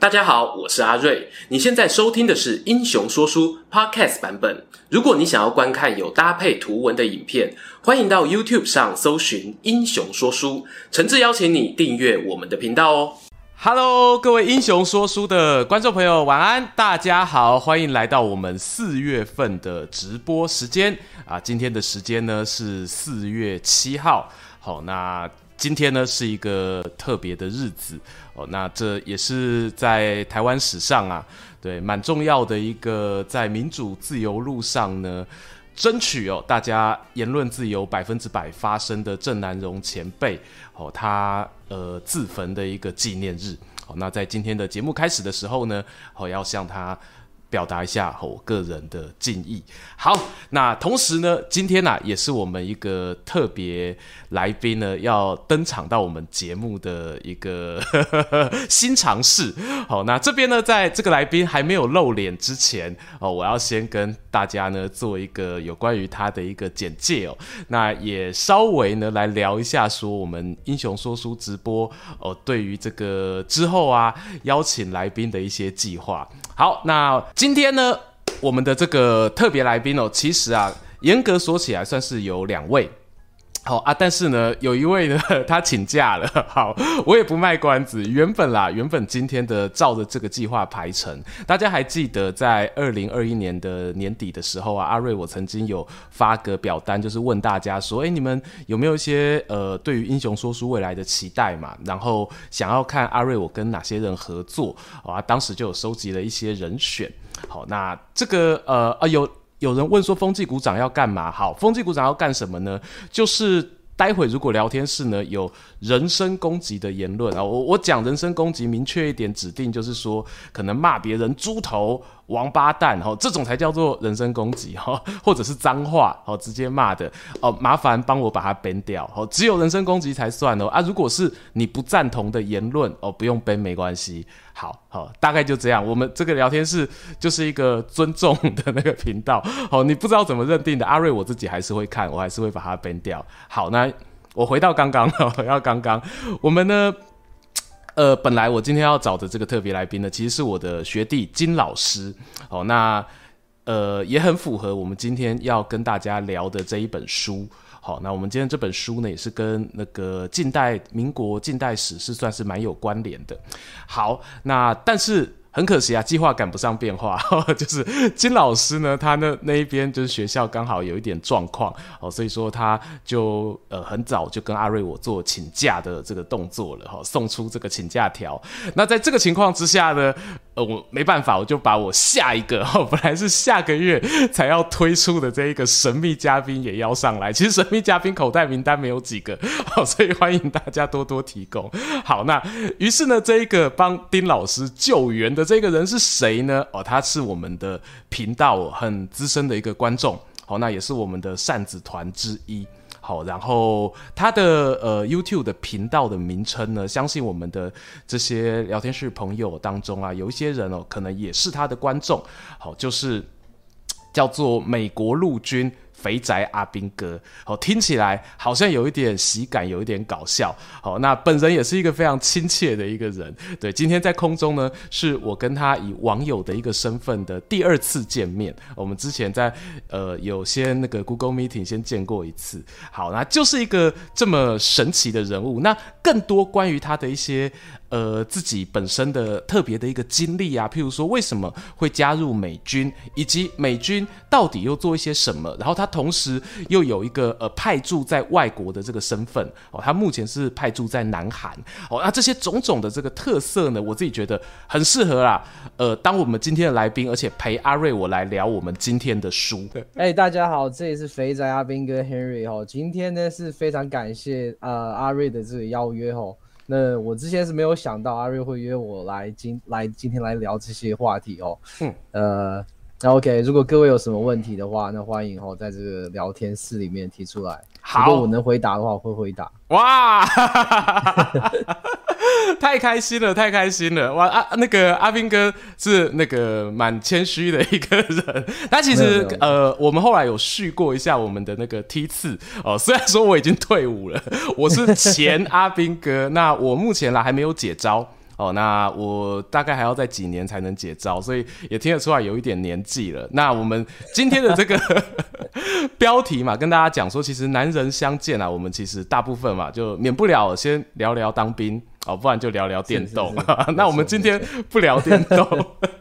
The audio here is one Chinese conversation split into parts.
大家好，我是阿瑞。你现在收听的是《英雄说书》Podcast 版本。如果你想要观看有搭配图文的影片，欢迎到 YouTube 上搜寻《英雄说书》，诚挚邀请你订阅我们的频道哦。Hello，各位《英雄说书》的观众朋友，晚安！大家好，欢迎来到我们四月份的直播时间啊。今天的时间呢是四月七号。好，那。今天呢是一个特别的日子哦，那这也是在台湾史上啊，对，蛮重要的一个在民主自由路上呢，争取哦大家言论自由百分之百发生的郑南榕前辈哦，他呃自焚的一个纪念日。好，那在今天的节目开始的时候呢，我要向他。表达一下我个人的敬意。好，那同时呢，今天呢、也是我们一个特别来宾呢要登场到我们节目的一个 新尝试。好，那这边呢，在这个来宾还没有露脸之前哦，我要先跟大家呢做一个有关于他的一个简介哦。那也稍微呢来聊一下说我们英雄说书直播哦，对于这个之后啊邀请来宾的一些计划。好，那今天呢，我们的这个特别来宾哦，其实啊，严格说起来算是有两位。好啊，但是呢，有一位呢，他请假了。好，我也不卖关子。原本啦，原本今天的照着这个计划排程，大家还记得在二零二一年的年底的时候啊，阿瑞我曾经有发个表单，就是问大家说，哎，你们有没有一些呃，对于英雄说书未来的期待嘛？然后想要看阿瑞我跟哪些人合作啊？当时就有收集了一些人选。好，那这个呃啊有。有人问说，风纪股长要干嘛？好，风纪股长要干什么呢？就是。待会如果聊天室呢有人身攻击的言论啊，我我讲人身攻击，明确一点指定就是说，可能骂别人猪头、王八蛋哈，这种才叫做人身攻击哈，或者是脏话哦，直接骂的哦，麻烦帮我把它 ban 掉哦，只有人身攻击才算哦。啊，如果是你不赞同的言论哦，不用 ban 没关系，好好，大概就这样，我们这个聊天室就是一个尊重的那个频道哦，你不知道怎么认定的，阿瑞我自己还是会看，我还是会把它 ban 掉，好那。我回到刚刚，回到刚刚，我们呢，呃，本来我今天要找的这个特别来宾呢，其实是我的学弟金老师，好，那呃也很符合我们今天要跟大家聊的这一本书，好，那我们今天这本书呢，也是跟那个近代民国近代史是算是蛮有关联的，好，那但是。很可惜啊，计划赶不上变化，呵呵，就是金老师呢，他那那一边就是学校刚好有一点状况哦，所以说他就呃很早就跟阿瑞我做请假的这个动作了哈，送出这个请假条。那在这个情况之下呢，呃我没办法，我就把我下一个哈，本来是下个月才要推出的这一个神秘嘉宾也邀上来。其实神秘嘉宾口袋名单没有几个，好，所以欢迎大家多多提供。好，那于是呢，这一个帮丁老师救援的。这个人是谁呢？哦，他是我们的频道很资深的一个观众，好，那也是我们的扇子团之一。好，然后他的呃 YouTube 的频道的名称呢，相信我们的这些聊天室朋友当中啊，有一些人哦，可能也是他的观众。好，就是叫做美国陆军。肥宅阿兵哥，好，听起来好像有一点喜感，有一点搞笑。好，那本人也是一个非常亲切的一个人。对，今天在空中呢，是我跟他以网友的一个身份的第二次见面。我们之前在呃有些那个 Google Meeting 先见过一次。好，那就是一个这么神奇的人物。那更多关于他的一些。呃，自己本身的特别的一个经历啊，譬如说为什么会加入美军，以及美军到底又做一些什么，然后他同时又有一个呃派驻在外国的这个身份哦，他目前是派驻在南韩哦，那这些种种的这个特色呢，我自己觉得很适合啦。呃，当我们今天的来宾，而且陪阿瑞我来聊我们今天的书。哎、大家好，这里是肥宅阿兵哥 Henry 哦，今天呢是非常感谢呃阿瑞的这个邀约哦。那我之前是没有想到阿瑞会约我来今来今天来聊这些话题哦。嗯，呃，那 OK，如果各位有什么问题的话，那欢迎哦在这个聊天室里面提出来。好，如果我能回答的话，我会回答。哇！太开心了，太开心了！哇啊，那个阿兵哥是那个蛮谦虚的一个人。他其实呃，我们后来有续过一下我们的那个梯次哦。虽然说我已经退伍了，我是前阿兵哥，那我目前啦还没有解召哦，那我大概还要在几年才能解招，所以也听得出来有一点年纪了。那我们今天的这个 标题嘛，跟大家讲说，其实男人相见啊，我们其实大部分嘛，就免不了先聊聊当兵哦，不然就聊聊电动。是是是 那我们今天不聊电动，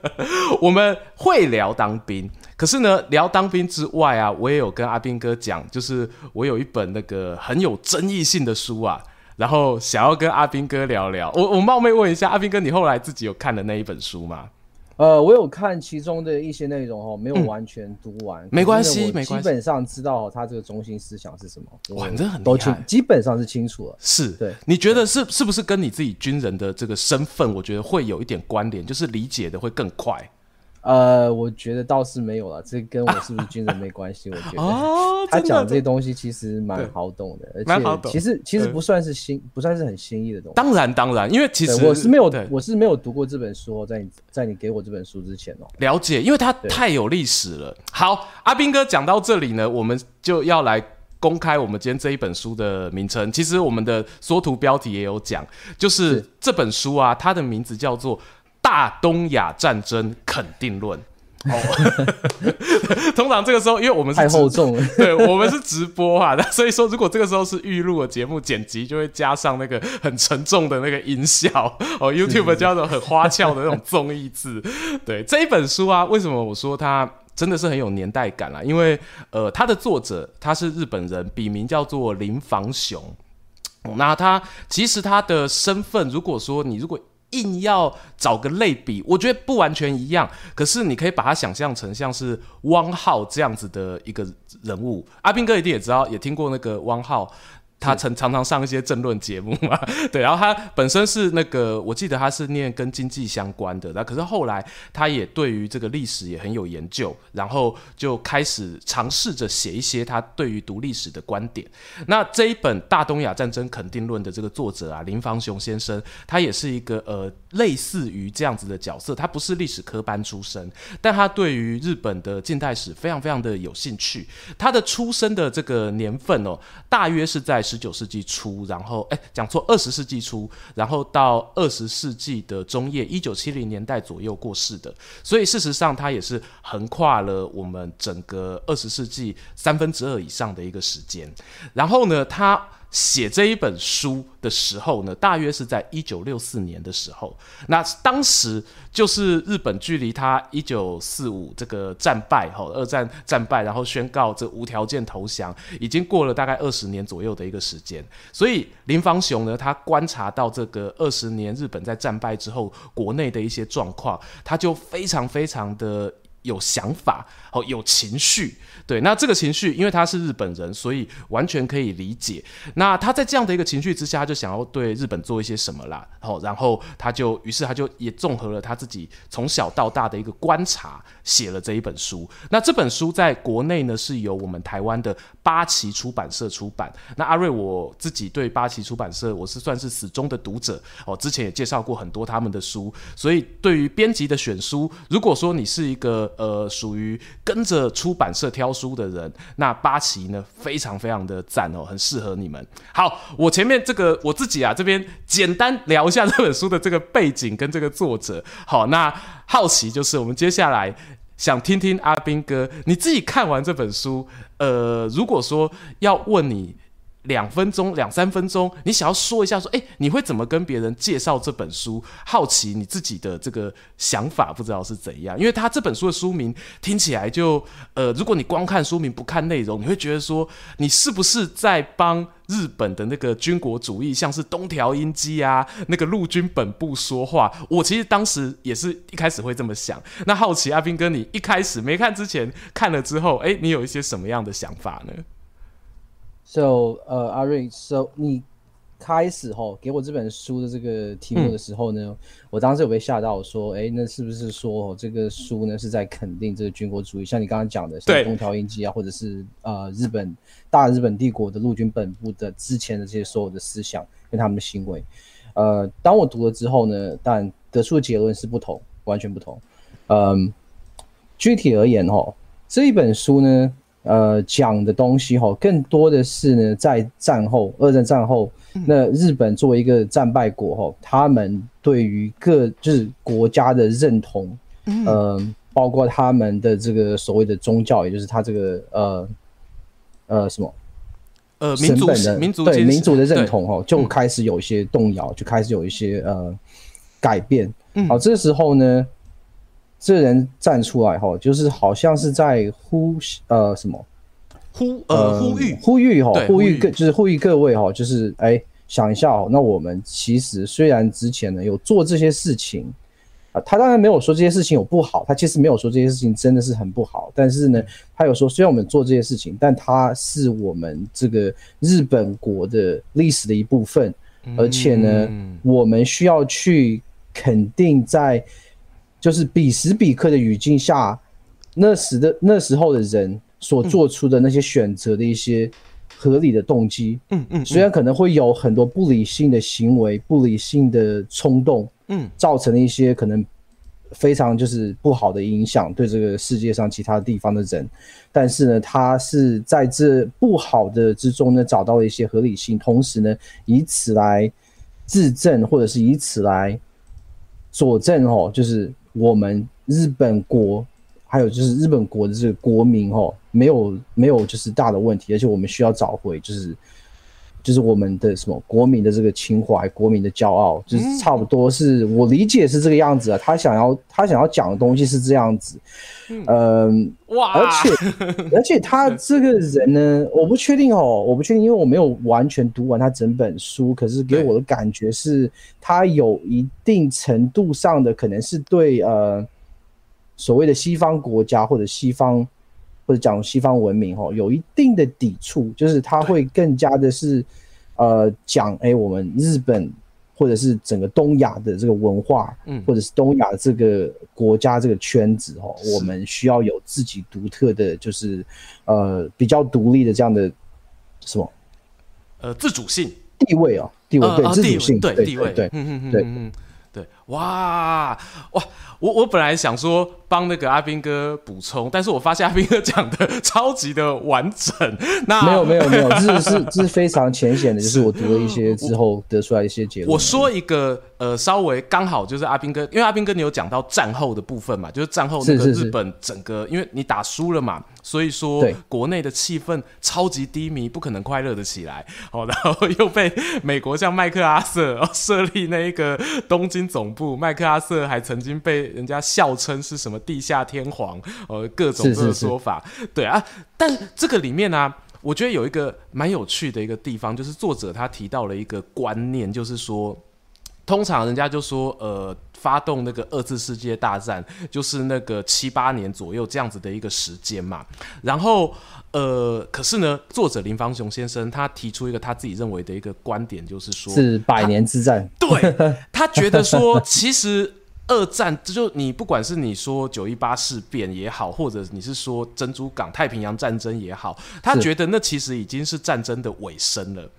我们会聊当兵。可是呢，聊当兵之外啊，我也有跟阿斌哥讲，就是我有一本那个很有争议性的书啊。然后想要跟阿斌哥聊聊，我我冒昧问一下，阿斌哥，你后来自己有看的那一本书吗？呃，我有看其中的一些内容哦，没有完全读完。没关系，没关系。基本上知道他这个中心思想是什么，哇，这很都清，基本上是清楚了。是，对。你觉得是是不是跟你自己军人的这个身份，我觉得会有一点关联，就是理解的会更快。呃，我觉得倒是没有了，这跟我是不是军人没 关系。我觉得他讲这些东西其实蛮好懂的，而且其实其实不算是新，不算是很新意的东西。当然当然，因为其实我是没有，我是没有读过这本书，在你在你给我这本书之前哦。了解，因为它太有历史了。好，阿斌哥讲到这里呢，我们就要来公开我们今天这一本书的名称。其实我们的缩图标题也有讲，就是这本书啊，它的名字叫做。大东亚战争肯定论。哦，通常这个时候，因为我们是太厚重了，对，我们是直播啊，所以说如果这个时候是预录的节目剪辑，就会加上那个很沉重的那个音效 哦。YouTube 叫做很花俏的那种综艺字。对，这一本书啊，为什么我说它真的是很有年代感啊？因为呃，它的作者他是日本人，笔名叫做林房雄。那他其实他的身份，如果说你如果硬要找个类比，我觉得不完全一样。可是你可以把它想象成像是汪浩这样子的一个人物。阿斌哥一定也知道，也听过那个汪浩。他曾常常上一些政论节目嘛，对，然后他本身是那个，我记得他是念跟经济相关的，那可是后来他也对于这个历史也很有研究，然后就开始尝试着写一些他对于读历史的观点。那这一本《大东亚战争肯定论》的这个作者啊，林方雄先生，他也是一个呃类似于这样子的角色，他不是历史科班出身，但他对于日本的近代史非常非常的有兴趣。他的出生的这个年份哦，大约是在。十九世纪初，然后哎，讲错，二十世纪初，然后到二十世纪的中叶，一九七零年代左右过世的，所以事实上他也是横跨了我们整个二十世纪三分之二以上的一个时间。然后呢，他。写这一本书的时候呢，大约是在一九六四年的时候。那当时就是日本距离他一九四五这个战败后，二战战败，然后宣告这无条件投降，已经过了大概二十年左右的一个时间。所以林芳雄呢，他观察到这个二十年日本在战败之后国内的一些状况，他就非常非常的。有想法哦，有情绪，对，那这个情绪，因为他是日本人，所以完全可以理解。那他在这样的一个情绪之下，他就想要对日本做一些什么啦，哦，然后他就，于是他就也综合了他自己从小到大的一个观察，写了这一本书。那这本书在国内呢，是由我们台湾的八旗出版社出版。那阿瑞，我自己对八旗出版社，我是算是始终的读者哦，之前也介绍过很多他们的书，所以对于编辑的选书，如果说你是一个呃，属于跟着出版社挑书的人，那八旗呢，非常非常的赞哦，很适合你们。好，我前面这个我自己啊，这边简单聊一下这本书的这个背景跟这个作者。好，那好奇就是我们接下来想听听阿斌哥你自己看完这本书，呃，如果说要问你。两分钟、两三分钟，你想要说一下，说，哎，你会怎么跟别人介绍这本书？好奇你自己的这个想法，不知道是怎样。因为他这本书的书名听起来就，呃，如果你光看书名不看内容，你会觉得说，你是不是在帮日本的那个军国主义，像是东条英机啊，那个陆军本部说话？我其实当时也是一开始会这么想。那好奇阿斌哥，你一开始没看之前，看了之后，哎，你有一些什么样的想法呢？So，呃，阿瑞，So 你开始吼给我这本书的这个题目的时候呢，嗯、我当时有被吓到，说，哎，那是不是说这个书呢是在肯定这个军国主义？像你刚刚讲的，像东条英机啊，或者是呃日本大日本帝国的陆军本部的之前的这些所有的思想跟他们的行为，呃，当我读了之后呢，但得出的结论是不同，完全不同。嗯，具体而言吼，这一本书呢。呃讲的东西哈，更多的是呢，在战后二战战后，那日本作为一个战败国哈，他们对于各就是国家的认同，嗯、呃，包括他们的这个所谓的宗教，也就是他这个呃呃什么？呃民族的民族对民族的认同哈，就开始有一些动摇，就开始有一些呃改变。好，这时候呢。这人站出来哈，就是好像是在呼呃什么？呼呃呼吁。呼吁哈，呼吁各就是呼吁各位哈，就是哎想一下哦，那我们其实虽然之前呢有做这些事情啊，他当然没有说这些事情有不好，他其实没有说这些事情真的是很不好，但是呢，他有说虽然我们做这些事情，但它是我们这个日本国的历史的一部分，而且呢，我们需要去肯定在。就是彼时彼刻的语境下，那时的那时候的人所做出的那些选择的一些合理的动机，嗯嗯，虽然可能会有很多不理性的行为、不理性的冲动，嗯，造成了一些可能非常就是不好的影响，对这个世界上其他地方的人，但是呢，他是在这不好的之中呢找到了一些合理性，同时呢，以此来自证，或者是以此来佐证哦，就是。我们日本国，还有就是日本国的这个国民哦，没有没有就是大的问题，而且我们需要找回就是就是我们的什么国民的这个情怀、国民的骄傲，就是差不多是我理解是这个样子啊。他想要他想要讲的东西是这样子，嗯，哇，而且 而且他这个人呢，我不确定哦，我不确定，因为我没有完全读完他整本书，可是给我的感觉是他有一定程度上的可能是对呃所谓的西方国家或者西方。或者讲西方文明哈，有一定的抵触，就是他会更加的是，呃，讲哎，我们日本或者是整个东亚的这个文化，嗯，或者是东亚这个国家这个圈子哦，我们需要有自己独特的，就是呃比较独立的这样的什么，呃，自主性。地位啊，地位对自主性对地位。对，嗯嗯对。对，哇哇，我我本来想说。帮那个阿斌哥补充，但是我发现阿斌哥讲的 超级的完整。那没有没有没有，这是这是非常浅显的，就是我读了一些 之后得出来一些结论。我说一个呃，稍微刚好就是阿兵哥，因为阿兵哥你有讲到战后的部分嘛，就是战后那个日本整个，因为你打输了嘛，所以说国内的气氛超级低迷，不可能快乐的起来。好，然后又被美国像麦克阿瑟设立那一个东京总部，麦克阿瑟还曾经被人家笑称是什么？地下天皇，呃，各种各的说法，对啊。但这个里面呢、啊，我觉得有一个蛮有趣的一个地方，就是作者他提到了一个观念，就是说，通常人家就说，呃，发动那个二次世界大战，就是那个七八年左右这样子的一个时间嘛。然后，呃，可是呢，作者林芳雄先生他提出一个他自己认为的一个观点，就是说，是百年之战。对，他觉得说，其实。二战，这就你不管是你说九一八事变也好，或者你是说珍珠港太平洋战争也好，他觉得那其实已经是战争的尾声了。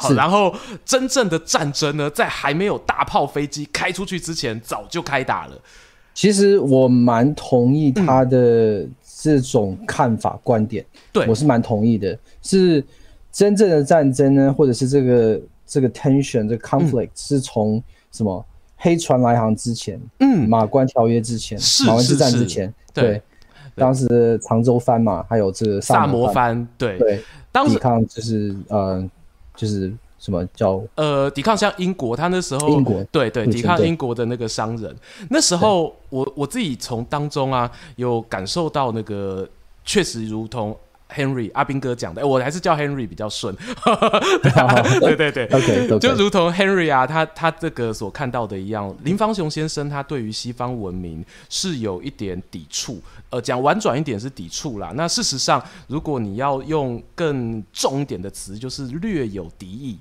好，然后真正的战争呢，在还没有大炮飞机开出去之前，早就开打了。其实我蛮同意他的这种看法观点，对、嗯、我是蛮同意的。是真正的战争呢，或者是这个这个 tension 这个 conflict、嗯、是从什么？黑船来航之前，嗯，马关条约之前，马关之战之前，对，对，当时的长州藩嘛，还有这个萨摩藩，对。对，当时抵抗就是呃，就是什么叫呃，抵抗像英国，他那时候英国，对对，抵抗英国的那个商人，那时候我我自己从当中啊，有感受到那个确实如同。Henry 阿斌哥讲的，我还是叫 Henry 比较顺。对对对，OK，就如同 Henry 啊，他他这个所看到的一样，林芳雄先生他对于西方文明是有一点抵触，呃，讲婉转一点是抵触啦。那事实上，如果你要用更重一点的词，就是略有敌意。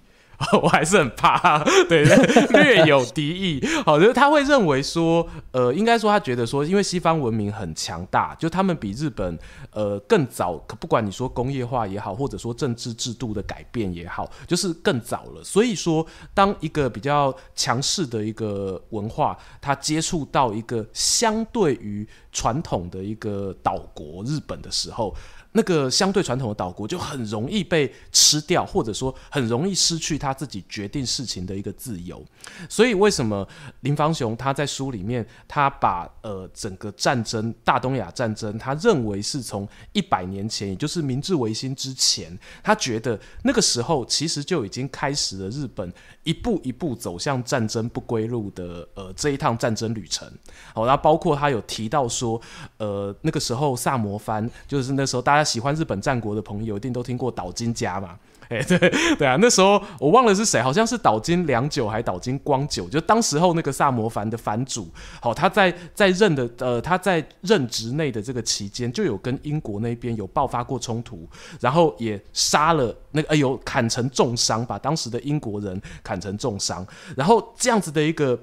我还是很怕，对，略有敌意。好，就是他会认为说，呃，应该说他觉得说，因为西方文明很强大，就他们比日本呃更早，不管你说工业化也好，或者说政治制度的改变也好，就是更早了。所以说，当一个比较强势的一个文化，它接触到一个相对于传统的一个岛国日本的时候，那个相对传统的岛国就很容易被吃掉，或者说很容易失去他自己决定事情的一个自由。所以为什么林芳雄他在书里面，他把呃整个战争大东亚战争，他认为是从一百年前，也就是明治维新之前，他觉得那个时候其实就已经开始了日本一步一步走向战争不归路的呃这一趟战争旅程。好，然后包括他有提到说，呃那个时候萨摩藩就是那时候大家。他喜欢日本战国的朋友一定都听过岛津家嘛？哎、对对啊，那时候我忘了是谁，好像是岛津良久还是岛津光久，就当时候那个萨摩藩的藩主，好，他在在任的呃他在任职内的这个期间，就有跟英国那边有爆发过冲突，然后也杀了那个哎呦砍成重伤，把当时的英国人砍成重伤，然后这样子的一个。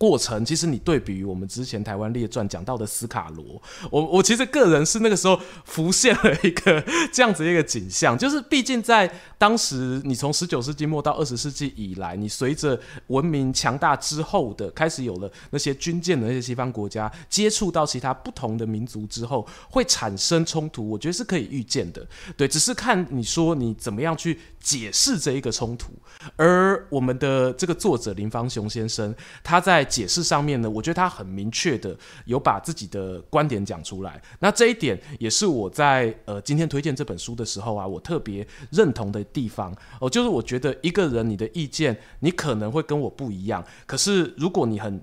过程其实你对比于我们之前台湾列传讲到的斯卡罗，我我其实个人是那个时候浮现了一个这样子一个景象，就是毕竟在当时你从十九世纪末到二十世纪以来，你随着文明强大之后的开始有了那些军舰的那些西方国家接触到其他不同的民族之后，会产生冲突，我觉得是可以预见的。对，只是看你说你怎么样去解释这一个冲突。而我们的这个作者林芳雄先生，他在解释上面呢，我觉得他很明确的有把自己的观点讲出来。那这一点也是我在呃今天推荐这本书的时候啊，我特别认同的地方哦，就是我觉得一个人你的意见你可能会跟我不一样，可是如果你很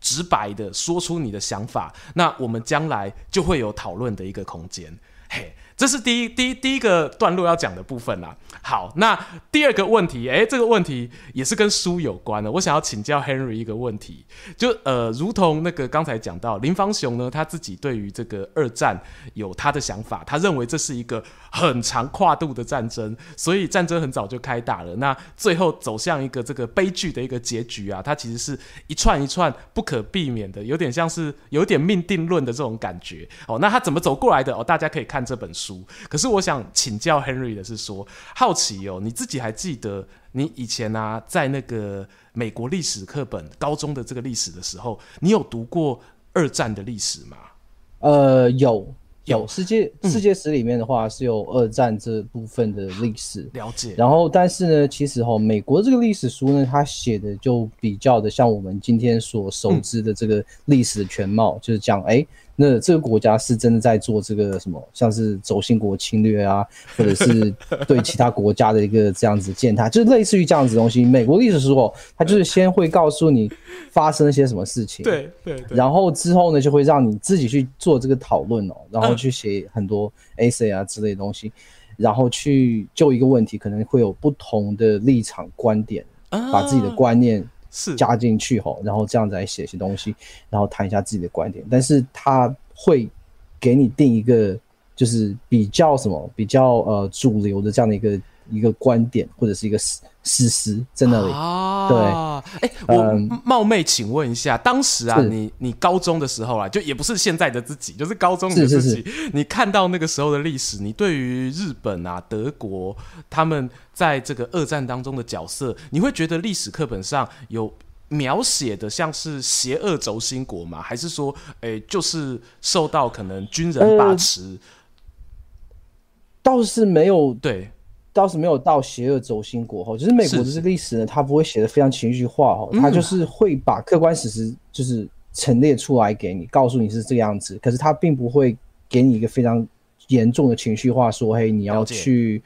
直白的说出你的想法，那我们将来就会有讨论的一个空间。嘿。这是第一第一第一个段落要讲的部分啦。好，那第二个问题，诶，这个问题也是跟书有关的。我想要请教 Henry 一个问题，就呃，如同那个刚才讲到林芳雄呢，他自己对于这个二战有他的想法，他认为这是一个很长跨度的战争，所以战争很早就开打了。那最后走向一个这个悲剧的一个结局啊，它其实是一串一串不可避免的，有点像是有点命定论的这种感觉。哦，那他怎么走过来的？哦，大家可以看这本书。可是我想请教 Henry 的是说，好奇哦，你自己还记得你以前啊，在那个美国历史课本高中的这个历史的时候，你有读过二战的历史吗？呃，有有，世界世界史里面的话是有二战这部分的历史了解。然后，但是呢，其实哈，美国这个历史书呢，它写的就比较的像我们今天所熟知的这个历史的全貌，嗯、就是讲哎。欸那这个国家是真的在做这个什么，像是轴心国侵略啊，或者是对其他国家的一个这样子践踏，就是类似于这样子的东西。美国历史书哦，它就是先会告诉你发生了些什么事情，对对，然后之后呢，就会让你自己去做这个讨论哦，然后去写很多 essay 啊之类的东西，然后去就一个问题，可能会有不同的立场观点，把自己的观念。是加进去吼，然后这样子来写一些东西，然后谈一下自己的观点。但是他会给你定一个，就是比较什么，比较呃主流的这样的一个一个观点，或者是一个事事实在那里。啊，对。哎、欸，我冒昧请问一下，嗯、当时啊，你你高中的时候啊，就也不是现在的自己，就是高中的自己，是是是你看到那个时候的历史，你对于日本啊、德国他们。在这个二战当中的角色，你会觉得历史课本上有描写的像是邪恶轴心国吗？还是说，诶、欸，就是受到可能军人把持？呃、倒是没有，对，倒是没有到邪恶轴心国哈。就是美国的这历史呢，它不会写的非常情绪化哈，它就是会把客观事实就是陈列出来给你，告诉你是这个样子。可是它并不会给你一个非常严重的情绪化，说嘿，你要去。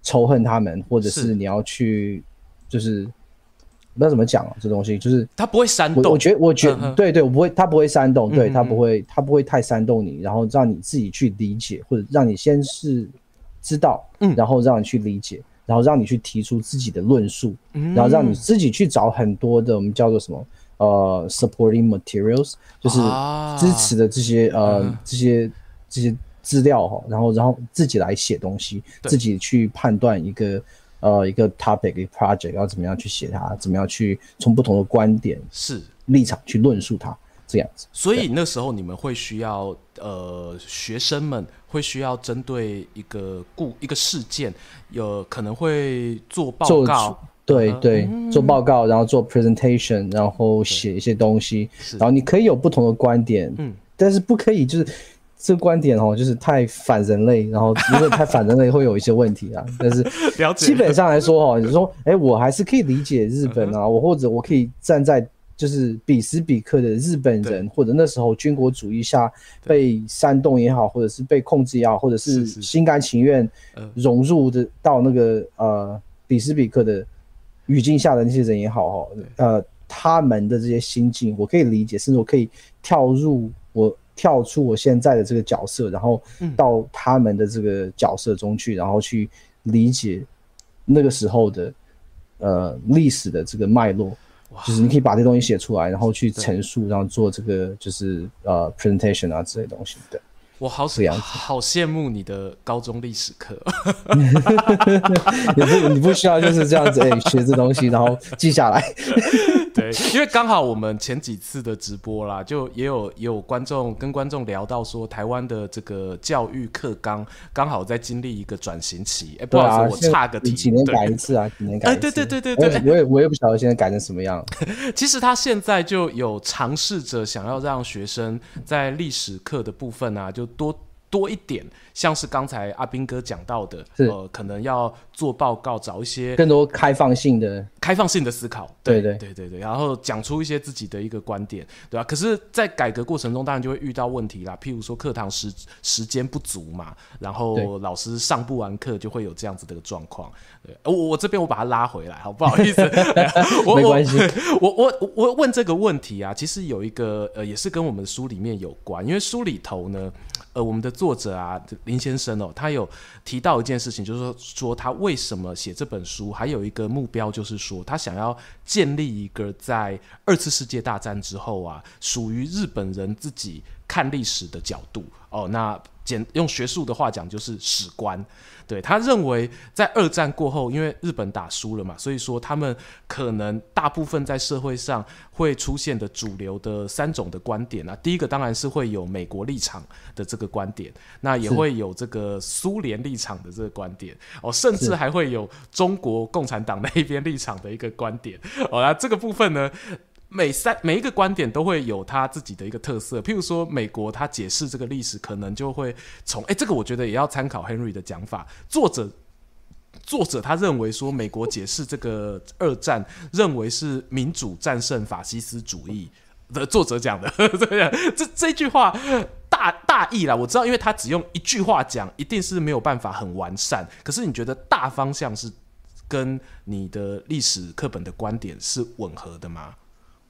仇恨他们，或者是你要去，就是不知道怎么讲啊，这东西就是他不会煽动。我觉得，我觉得，对对，我不会，他不会煽动，对他不会，他不会太煽动你，然后让你自己去理解，或者让你先是知道，嗯。然后让你去理解，然后让你去提出自己的论述，然后让你自己去找很多的我们叫做什么呃 supporting materials，就是支持的这些呃这些这些。资料哈，然后然后自己来写东西，自己去判断一个呃一个 topic 一个 project 要怎么样去写它，怎么样去从不同的观点是。立场去论述它这样子。所以那时候你们会需要呃学生们会需要针对一个故一个事件，有可能会做报告，对对，嗯、做报告，然后做 presentation，然后写一些东西，然后你可以有不同的观点，嗯，但是不可以就是。这观点哦，就是太反人类，然后如果太反人类会有一些问题啊。但是基本上来说哦，你说，哎，我还是可以理解日本啊，我或者我可以站在就是彼时彼刻的日本人，或者那时候军国主义下被煽动也好，或者是被控制也好，或者是心甘情愿融入的到那个呃彼时彼刻的语境下的那些人也好哈，呃，他们的这些心境我可以理解，甚至我可以跳入我。跳出我现在的这个角色，然后到他们的这个角色中去，嗯、然后去理解那个时候的呃历史的这个脉络，就是你可以把这东西写出来，然后去陈述，然后做这个就是呃 presentation 啊之类东西。对，我好好羡慕你的高中历史课，你不你不需要就是这样子哎、欸、学这东西，然后记下来。对，因为刚好我们前几次的直播啦，就也有也有观众跟观众聊到说，台湾的这个教育课纲刚好在经历一个转型期。哎、欸，不好意思，我差个题，几年改一次啊？几年改一次？对对对对对，我也我也不晓得现在改成什么样。其实他现在就有尝试着想要让学生在历史课的部分啊，就多。多一点，像是刚才阿斌哥讲到的，呃，可能要做报告，找一些更多开放性的、开放性的思考，对对对对对，然后讲出一些自己的一个观点，对吧？可是，在改革过程中，当然就会遇到问题啦，譬如说课堂时时间不足嘛，然后老师上不完课，就会有这样子的状况。对，我我这边我把它拉回来，好不好意思？我没关系，我我我问这个问题啊，其实有一个呃，也是跟我们书里面有关，因为书里头呢。呃，我们的作者啊，林先生哦，他有提到一件事情，就是说，说他为什么写这本书，还有一个目标，就是说他想要建立一个在二次世界大战之后啊，属于日本人自己看历史的角度哦。那简用学术的话讲，就是史观。对，他认为，在二战过后，因为日本打输了嘛，所以说他们可能大部分在社会上会出现的主流的三种的观点啊。第一个当然是会有美国立场的这个观点，那也会有这个苏联立场的这个观点哦，甚至还会有中国共产党那一边立场的一个观点哦。那这个部分呢？每三每一个观点都会有他自己的一个特色，譬如说美国他解释这个历史，可能就会从哎，这个我觉得也要参考 Henry 的讲法。作者作者他认为说，美国解释这个二战，认为是民主战胜法西斯主义的作者讲的，呵 呵这这句话大大意啦，我知道，因为他只用一句话讲，一定是没有办法很完善。可是你觉得大方向是跟你的历史课本的观点是吻合的吗？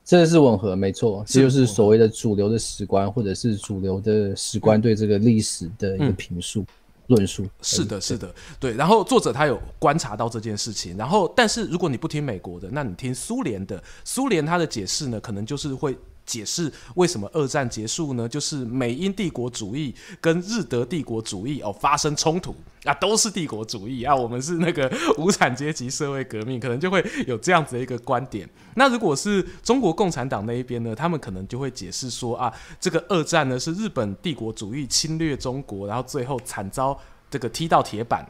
这是吻合，没错，这就是所谓的主流的史观，或者是主流的史观对这个历史的一个评述、嗯、论述。是的，是的，对。然后作者他有观察到这件事情，然后但是如果你不听美国的，那你听苏联的，苏联他的解释呢，可能就是会。解释为什么二战结束呢？就是美英帝国主义跟日德帝国主义哦发生冲突啊，都是帝国主义啊，我们是那个无产阶级社会革命，可能就会有这样子的一个观点。那如果是中国共产党那一边呢，他们可能就会解释说啊，这个二战呢是日本帝国主义侵略中国，然后最后惨遭这个踢到铁板。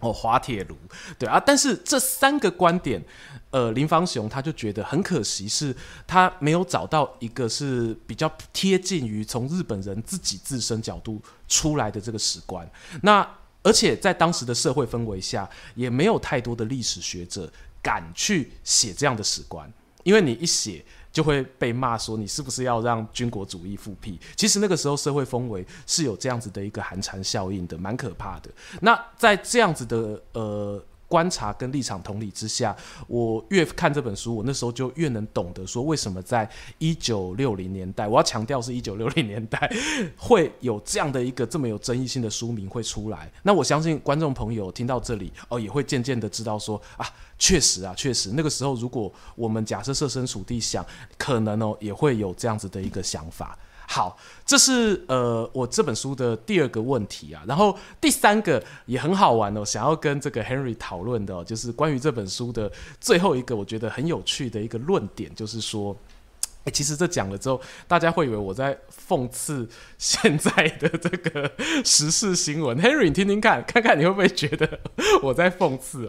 哦，滑铁卢，对啊，但是这三个观点，呃，林芳雄他就觉得很可惜，是他没有找到一个是比较贴近于从日本人自己自身角度出来的这个史观。那而且在当时的社会氛围下，也没有太多的历史学者敢去写这样的史观，因为你一写。就会被骂说，你是不是要让军国主义复辟？其实那个时候社会氛围是有这样子的一个寒蝉效应的，蛮可怕的。那在这样子的呃。观察跟立场同理之下，我越看这本书，我那时候就越能懂得说，为什么在一九六零年代，我要强调是一九六零年代 会有这样的一个这么有争议性的书名会出来。那我相信观众朋友听到这里哦，也会渐渐的知道说啊，确实啊，确实那个时候，如果我们假设设身处地想，可能哦也会有这样子的一个想法。好，这是呃我这本书的第二个问题啊，然后第三个也很好玩哦，想要跟这个 Henry 讨论的，哦，就是关于这本书的最后一个我觉得很有趣的一个论点，就是说，其实这讲了之后，大家会以为我在讽刺现在的这个时事新闻。Henry，你听听看，看看你会不会觉得我在讽刺，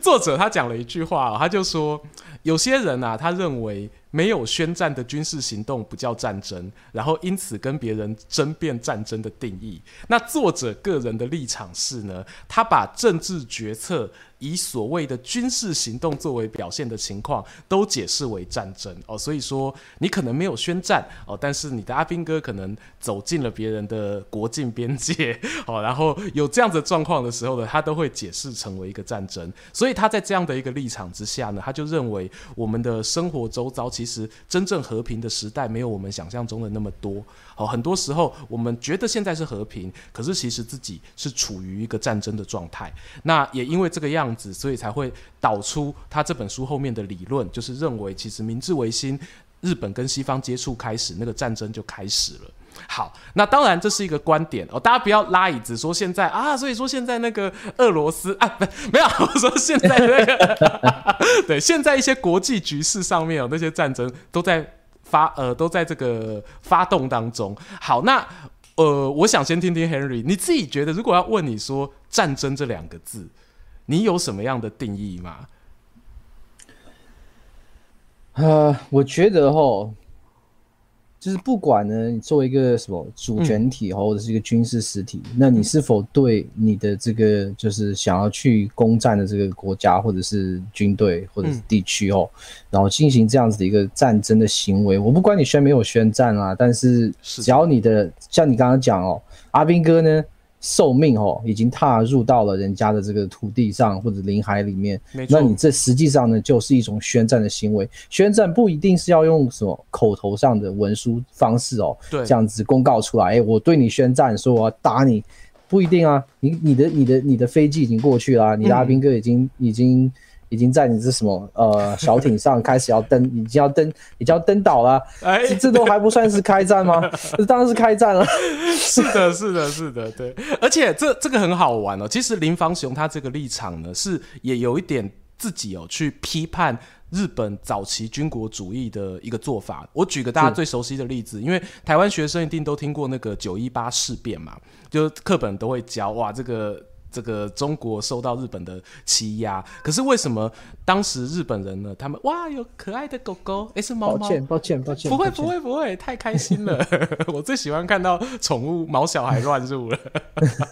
作者他讲了一句话，他就说，有些人啊，他认为。没有宣战的军事行动不叫战争，然后因此跟别人争辩战争的定义。那作者个人的立场是呢，他把政治决策以所谓的军事行动作为表现的情况，都解释为战争哦。所以说，你可能没有宣战哦，但是你的阿兵哥可能走进了别人的国境边界哦，然后有这样子状况的时候呢，他都会解释成为一个战争。所以他在这样的一个立场之下呢，他就认为我们的生活周遭其实真正和平的时代没有我们想象中的那么多哦。很多时候我们觉得现在是和平，可是其实自己是处于一个战争的状态。那也因为这个样。样子，所以才会导出他这本书后面的理论，就是认为其实明治维新，日本跟西方接触开始，那个战争就开始了。好，那当然这是一个观点哦，大家不要拉椅子说现在啊，所以说现在那个俄罗斯啊，不没有，我说现在那个 对，现在一些国际局势上面有那些战争都在发呃都在这个发动当中。好，那呃，我想先听听 Henry，你自己觉得如果要问你说战争这两个字。你有什么样的定义吗？呃，我觉得齁，就是不管呢，你作为一个什么主权体或者是一个军事实体，嗯，那你是否对你的这个就是想要去攻占的这个国家或者是军队或者是地区哦，嗯，然后进行这样子的一个战争的行为，我不管你宣没有宣战啊，但是只要你的，的像你刚刚讲哦，阿斌哥呢。受命哦，已经踏入到了人家的这个土地上或者领海里面，那你这实际上呢，就是一种宣战的行为。宣战不一定是要用什么口头上的文书方式哦，对，这样子公告出来，哎，我对你宣战，说我要打你，不一定啊。你你的你的你的飞机已经过去了，你的阿兵哥已经、嗯、已经。已经在你这什么呃小艇上开始要登，已经要登，已经要登岛了。哎，这都还不算是开战吗？这当然是开战了。是的，是的，是的，对。而且这这个很好玩哦。其实林芳雄他这个立场呢，是也有一点自己有去批判日本早期军国主义的一个做法。我举个大家最熟悉的例子，因为台湾学生一定都听过那个九一八事变嘛，就课本都会教哇这个。这个中国受到日本的欺压，可是为什么当时日本人呢？他们哇，有可爱的狗狗，诶，是猫猫。抱歉，抱歉，抱歉，不会，不会，不会，太开心了！我最喜欢看到宠物毛小孩乱入了。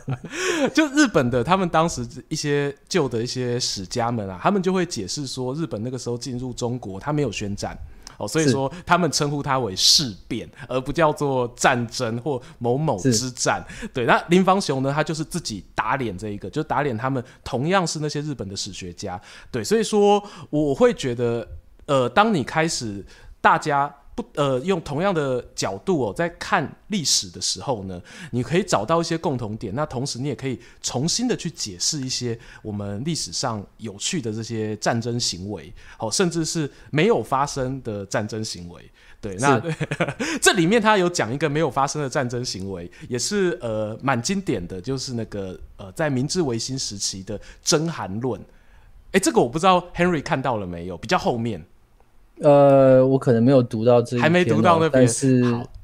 就日本的，他们当时一些旧的一些史家们啊，他们就会解释说，日本那个时候进入中国，他没有宣战。哦，所以说他们称呼它为事变，而不叫做战争或某某之战。对，那林芳雄呢，他就是自己打脸这一个，就打脸他们同样是那些日本的史学家。对，所以说我会觉得，呃，当你开始大家。不，呃，用同样的角度哦，在看历史的时候呢，你可以找到一些共同点。那同时，你也可以重新的去解释一些我们历史上有趣的这些战争行为，哦，甚至是没有发生的战争行为。对，那 这里面他有讲一个没有发生的战争行为，也是呃蛮经典的，就是那个呃在明治维新时期的征韩论。哎，这个我不知道 Henry 看到了没有？比较后面。呃，我可能没有读到这还没读到那边，但是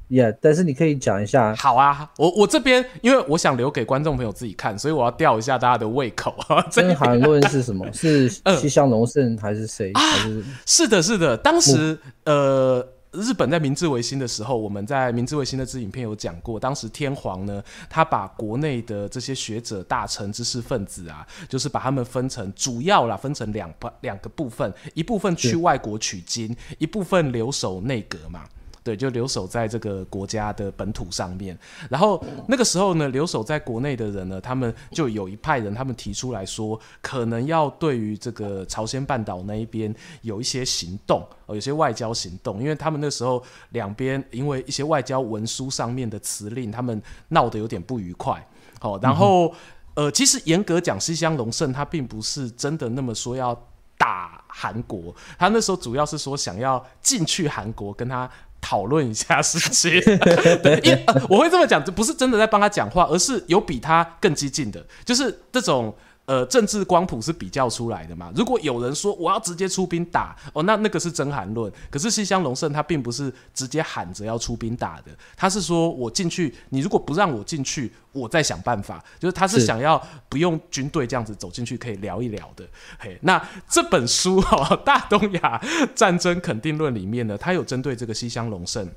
，yeah, 但是你可以讲一下。好啊，我我这边因为我想留给观众朋友自己看，所以我要吊一下大家的胃口。征韩论是什么？是 西乡隆盛还是谁？还是、啊、是的，是的，当时呃。日本在明治维新的时候，我们在明治维新的这影片有讲过，当时天皇呢，他把国内的这些学者、大臣、知识分子啊，就是把他们分成主要啦，分成两两个部分，一部分去外国取经，一部分留守内阁嘛。对，就留守在这个国家的本土上面。然后那个时候呢，留守在国内的人呢，他们就有一派人，他们提出来说，可能要对于这个朝鲜半岛那一边有一些行动，哦，有些外交行动，因为他们那时候两边因为一些外交文书上面的辞令，他们闹得有点不愉快。好，然后呃，其实严格讲，西乡隆盛他并不是真的那么说要打韩国，他那时候主要是说想要进去韩国跟他。讨论一下事情，因为我会这么讲，这不是真的在帮他讲话，而是有比他更激进的，就是这种呃，政治光谱是比较出来的嘛。如果有人说我要直接出兵打，哦，那那个是真韩论。可是西乡隆盛他并不是直接喊着要出兵打的，他是说我进去，你如果不让我进去，我再想办法。就是他是想要不用军队这样子走进去，可以聊一聊的。嘿，那这本书哈、哦《大东亚战争肯定论》里面呢，他有针对这个西乡隆盛。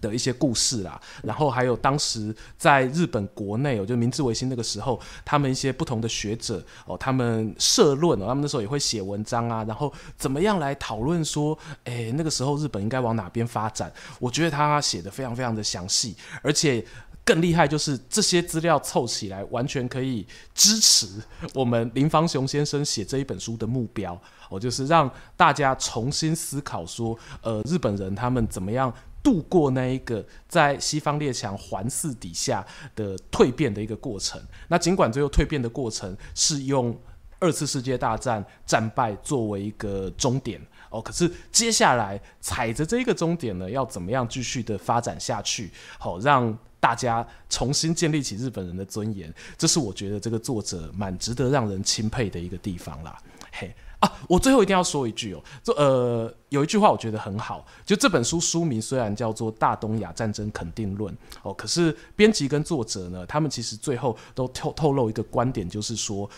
的一些故事啦，然后还有当时在日本国内哦，就明治维新那个时候，他们一些不同的学者哦，他们社论哦，他们那时候也会写文章啊，然后怎么样来讨论说，诶，那个时候日本应该往哪边发展？我觉得他写的非常非常的详细，而且更厉害就是这些资料凑起来，完全可以支持我们林芳雄先生写这一本书的目标哦，就是让大家重新思考说，呃，日本人他们怎么样。度过那一个在西方列强环伺底下的蜕变的一个过程。那尽管最后蜕变的过程是用二次世界大战战败作为一个终点哦，可是接下来踩着这一个终点呢，要怎么样继续的发展下去？好，让大家重新建立起日本人的尊严，这是我觉得这个作者蛮值得让人钦佩的一个地方啦。嘿。啊，我最后一定要说一句哦，这呃有一句话我觉得很好，就这本书书名虽然叫做《大东亚战争肯定论》哦，可是编辑跟作者呢，他们其实最后都透透露一个观点，就是说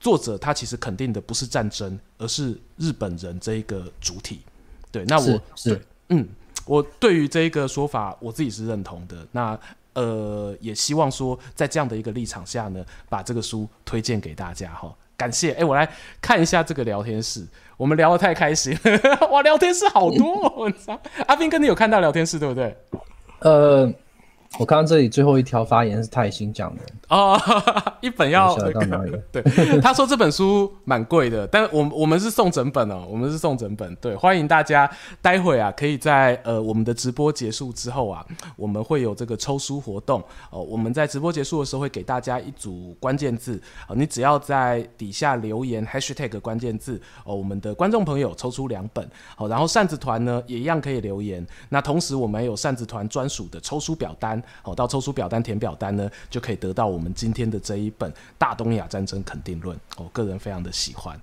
作者他其实肯定的不是战争，而是日本人这一个主体。对，那我是，是嗯，我对于这一个说法，我自己是认同的。那呃，也希望说在这样的一个立场下呢，把这个书推荐给大家哈。感谢，哎，我来看一下这个聊天室，我们聊得太开心了，哇，聊天室好多，我操！阿斌跟，你有看到聊天室对不对？呃。我看到这里最后一条发言是泰兴讲的哦，一本要到哪里？对，他说这本书蛮贵的，但我我们是送整本哦，我们是送整本。对，欢迎大家待会啊，可以在呃我们的直播结束之后啊，我们会有这个抽书活动哦。我们在直播结束的时候会给大家一组关键字哦，你只要在底下留言 hashtag 关键字哦，我们的观众朋友抽出两本哦，然后扇子团呢也一样可以留言。那同时我们有扇子团专属的抽书表单。好，到抽出表单填表单呢，就可以得到我们今天的这一本《大东亚战争肯定论》。我个人非常的喜欢。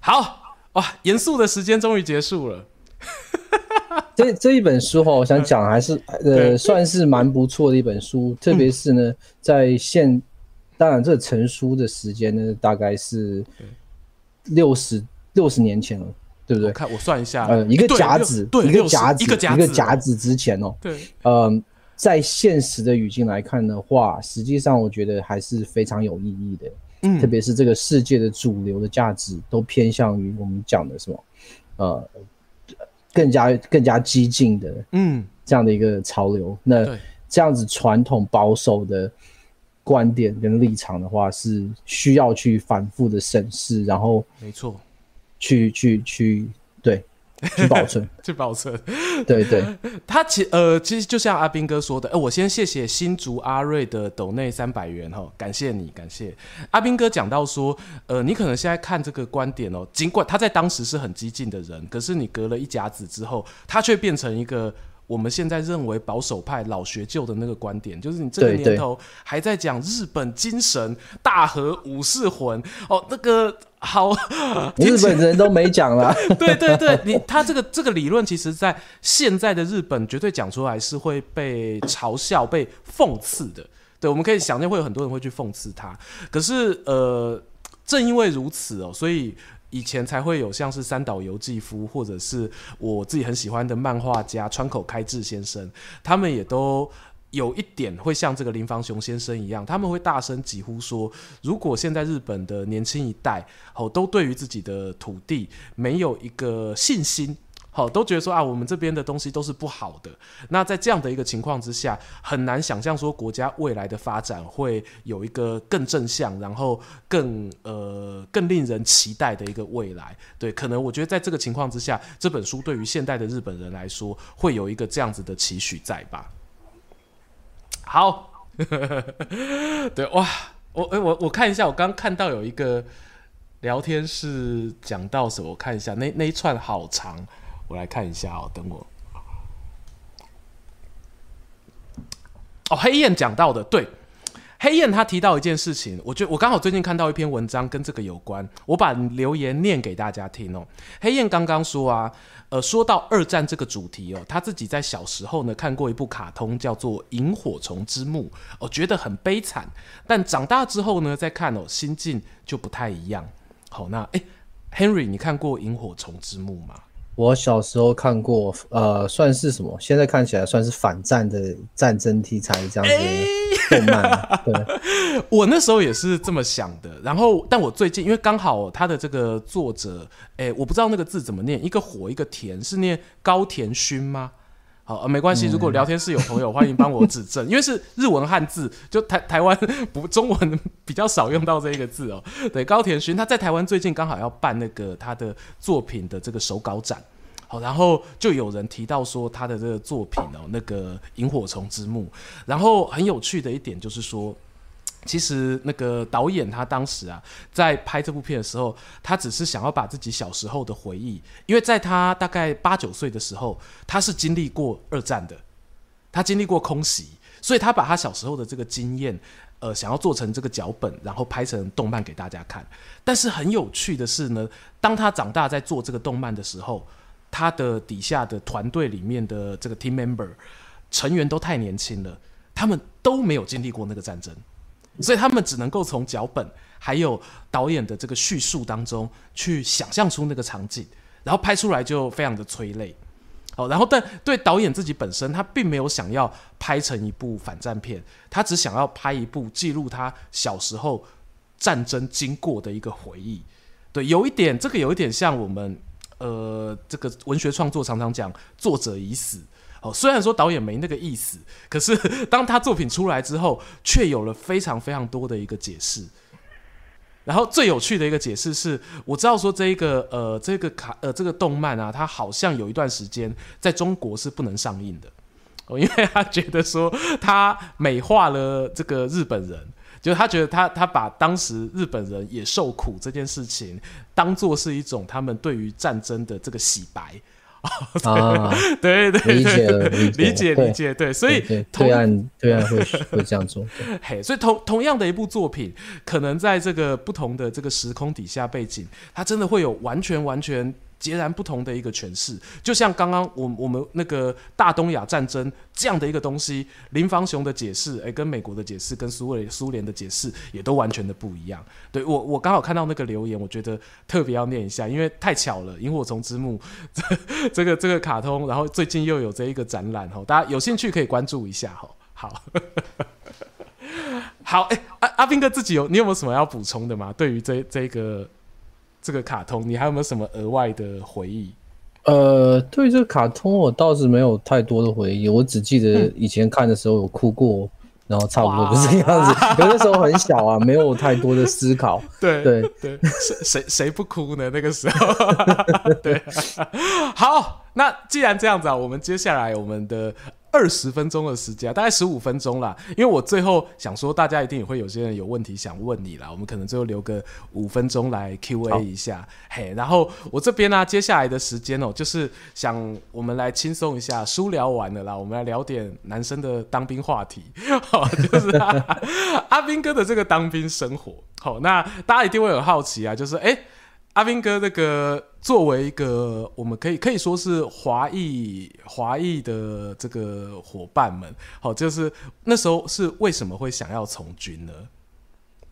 好哇，严肃的时间终于结束了。这这一本书哈，我想讲还是呃，算是蛮不错的一本书，特别是呢，在现当然这成书的时间呢，大概是六十六十年前了，对不对？看我算一下，呃，一个甲子，对，一个甲子，一个甲子之前哦，对，嗯。在现实的语境来看的话，实际上我觉得还是非常有意义的。嗯，特别是这个世界的主流的价值都偏向于我们讲的什么，呃，更加更加激进的，嗯，这样的一个潮流。嗯、那这样子传统保守的观点跟立场的话，是需要去反复的审视，然后没错，去去去，对。去保存，去保存，对对，他其呃，其实就像阿斌哥说的，哎、呃，我先谢谢新竹阿瑞的斗内三百元哈，感谢你，感谢。阿斌哥讲到说，呃，你可能现在看这个观点哦，尽管他在当时是很激进的人，可是你隔了一甲子之后，他却变成一个。我们现在认为保守派老学究的那个观点，就是你这个年头还在讲日本精神、大和武士魂哦，那个好，日本人都没讲了。对对对，你他这个这个理论，其实在现在的日本绝对讲出来是会被嘲笑、被讽刺的。对，我们可以想象会有很多人会去讽刺他。可是呃，正因为如此哦，所以。以前才会有像是三岛由纪夫，或者是我自己很喜欢的漫画家川口开治先生，他们也都有一点会像这个林芳雄先生一样，他们会大声疾呼说，如果现在日本的年轻一代哦，都对于自己的土地没有一个信心。好，都觉得说啊，我们这边的东西都是不好的。那在这样的一个情况之下，很难想象说国家未来的发展会有一个更正向，然后更呃更令人期待的一个未来。对，可能我觉得在这个情况之下，这本书对于现代的日本人来说，会有一个这样子的期许在吧？好，对哇，我诶我我看一下，我刚看到有一个聊天室讲到什么，我看一下那那一串好长。我来看一下哦，等我。哦，黑燕讲到的对，黑燕他提到一件事情，我觉得我刚好最近看到一篇文章跟这个有关，我把留言念给大家听哦。黑燕刚刚说啊，呃，说到二战这个主题哦，他自己在小时候呢看过一部卡通叫做《萤火虫之墓》，哦，觉得很悲惨，但长大之后呢再看哦，心境就不太一样。好，那诶，Henry，你看过《萤火虫之墓》吗？我小时候看过，呃，算是什么？现在看起来算是反战的战争题材这样子的动漫。欸、对，我那时候也是这么想的。然后，但我最近因为刚好他的这个作者，哎、欸，我不知道那个字怎么念，一个火一个田，是念高田勋吗？好，呃，没关系。如果聊天室有朋友，欢迎帮我指正，因为是日文汉字，就台台湾不中文比较少用到这一个字哦。对，高田勋他在台湾最近刚好要办那个他的作品的这个手稿展，好，然后就有人提到说他的这个作品哦，那个萤火虫之墓，然后很有趣的一点就是说。其实那个导演他当时啊，在拍这部片的时候，他只是想要把自己小时候的回忆，因为在他大概八九岁的时候，他是经历过二战的，他经历过空袭，所以他把他小时候的这个经验，呃，想要做成这个脚本，然后拍成动漫给大家看。但是很有趣的是呢，当他长大在做这个动漫的时候，他的底下的团队里面的这个 team member 成员都太年轻了，他们都没有经历过那个战争。所以他们只能够从脚本还有导演的这个叙述当中去想象出那个场景，然后拍出来就非常的催泪。好，然后但对导演自己本身，他并没有想要拍成一部反战片，他只想要拍一部记录他小时候战争经过的一个回忆。对，有一点这个有一点像我们呃这个文学创作常常讲作者已死。哦，虽然说导演没那个意思，可是 当他作品出来之后，却有了非常非常多的一个解释。然后最有趣的一个解释是，我知道说这一个呃这个卡呃这个动漫啊，它好像有一段时间在中国是不能上映的，哦，因为他觉得说他美化了这个日本人，就是他觉得他他把当时日本人也受苦这件事情当做是一种他们对于战争的这个洗白。啊，对 对 对，理解，理解理解，理解对，所以对岸对岸会会这样做，嘿，所以同同样的一部作品，可能在这个不同的这个时空底下背景，它真的会有完全完全。截然不同的一个诠释，就像刚刚我我们那个大东亚战争这样的一个东西，林芳雄的解释，诶，跟美国的解释，跟苏联苏联的解释也都完全的不一样。对，我我刚好看到那个留言，我觉得特别要念一下，因为太巧了，《萤火虫之墓》这这个这个卡通，然后最近又有这一个展览，哈，大家有兴趣可以关注一下，哈，好，好，哎，阿阿斌哥自己有，你有没有什么要补充的吗？对于这这个。这个卡通，你还有没有什么额外的回忆？呃，对这个卡通，我倒是没有太多的回忆。我只记得以前看的时候有哭过，嗯、然后差不多就是这样子。有的 时候很小啊，没有太多的思考。对对对，谁谁谁不哭呢？那个时候，对。好，那既然这样子啊，我们接下来我们的。二十分钟的时间，大概十五分钟啦。因为我最后想说，大家一定也会有些人有问题想问你啦。我们可能最后留个五分钟来 Q&A 一下，嘿。然后我这边呢、啊，接下来的时间哦、喔，就是想我们来轻松一下，书聊完了啦，我们来聊点男生的当兵话题。好，就是阿 兵哥的这个当兵生活。好，那大家一定会很好奇啊，就是哎。欸阿斌哥，那个作为一个，我们可以可以说是华裔华裔的这个伙伴们，好，就是那时候是为什么会想要从军呢？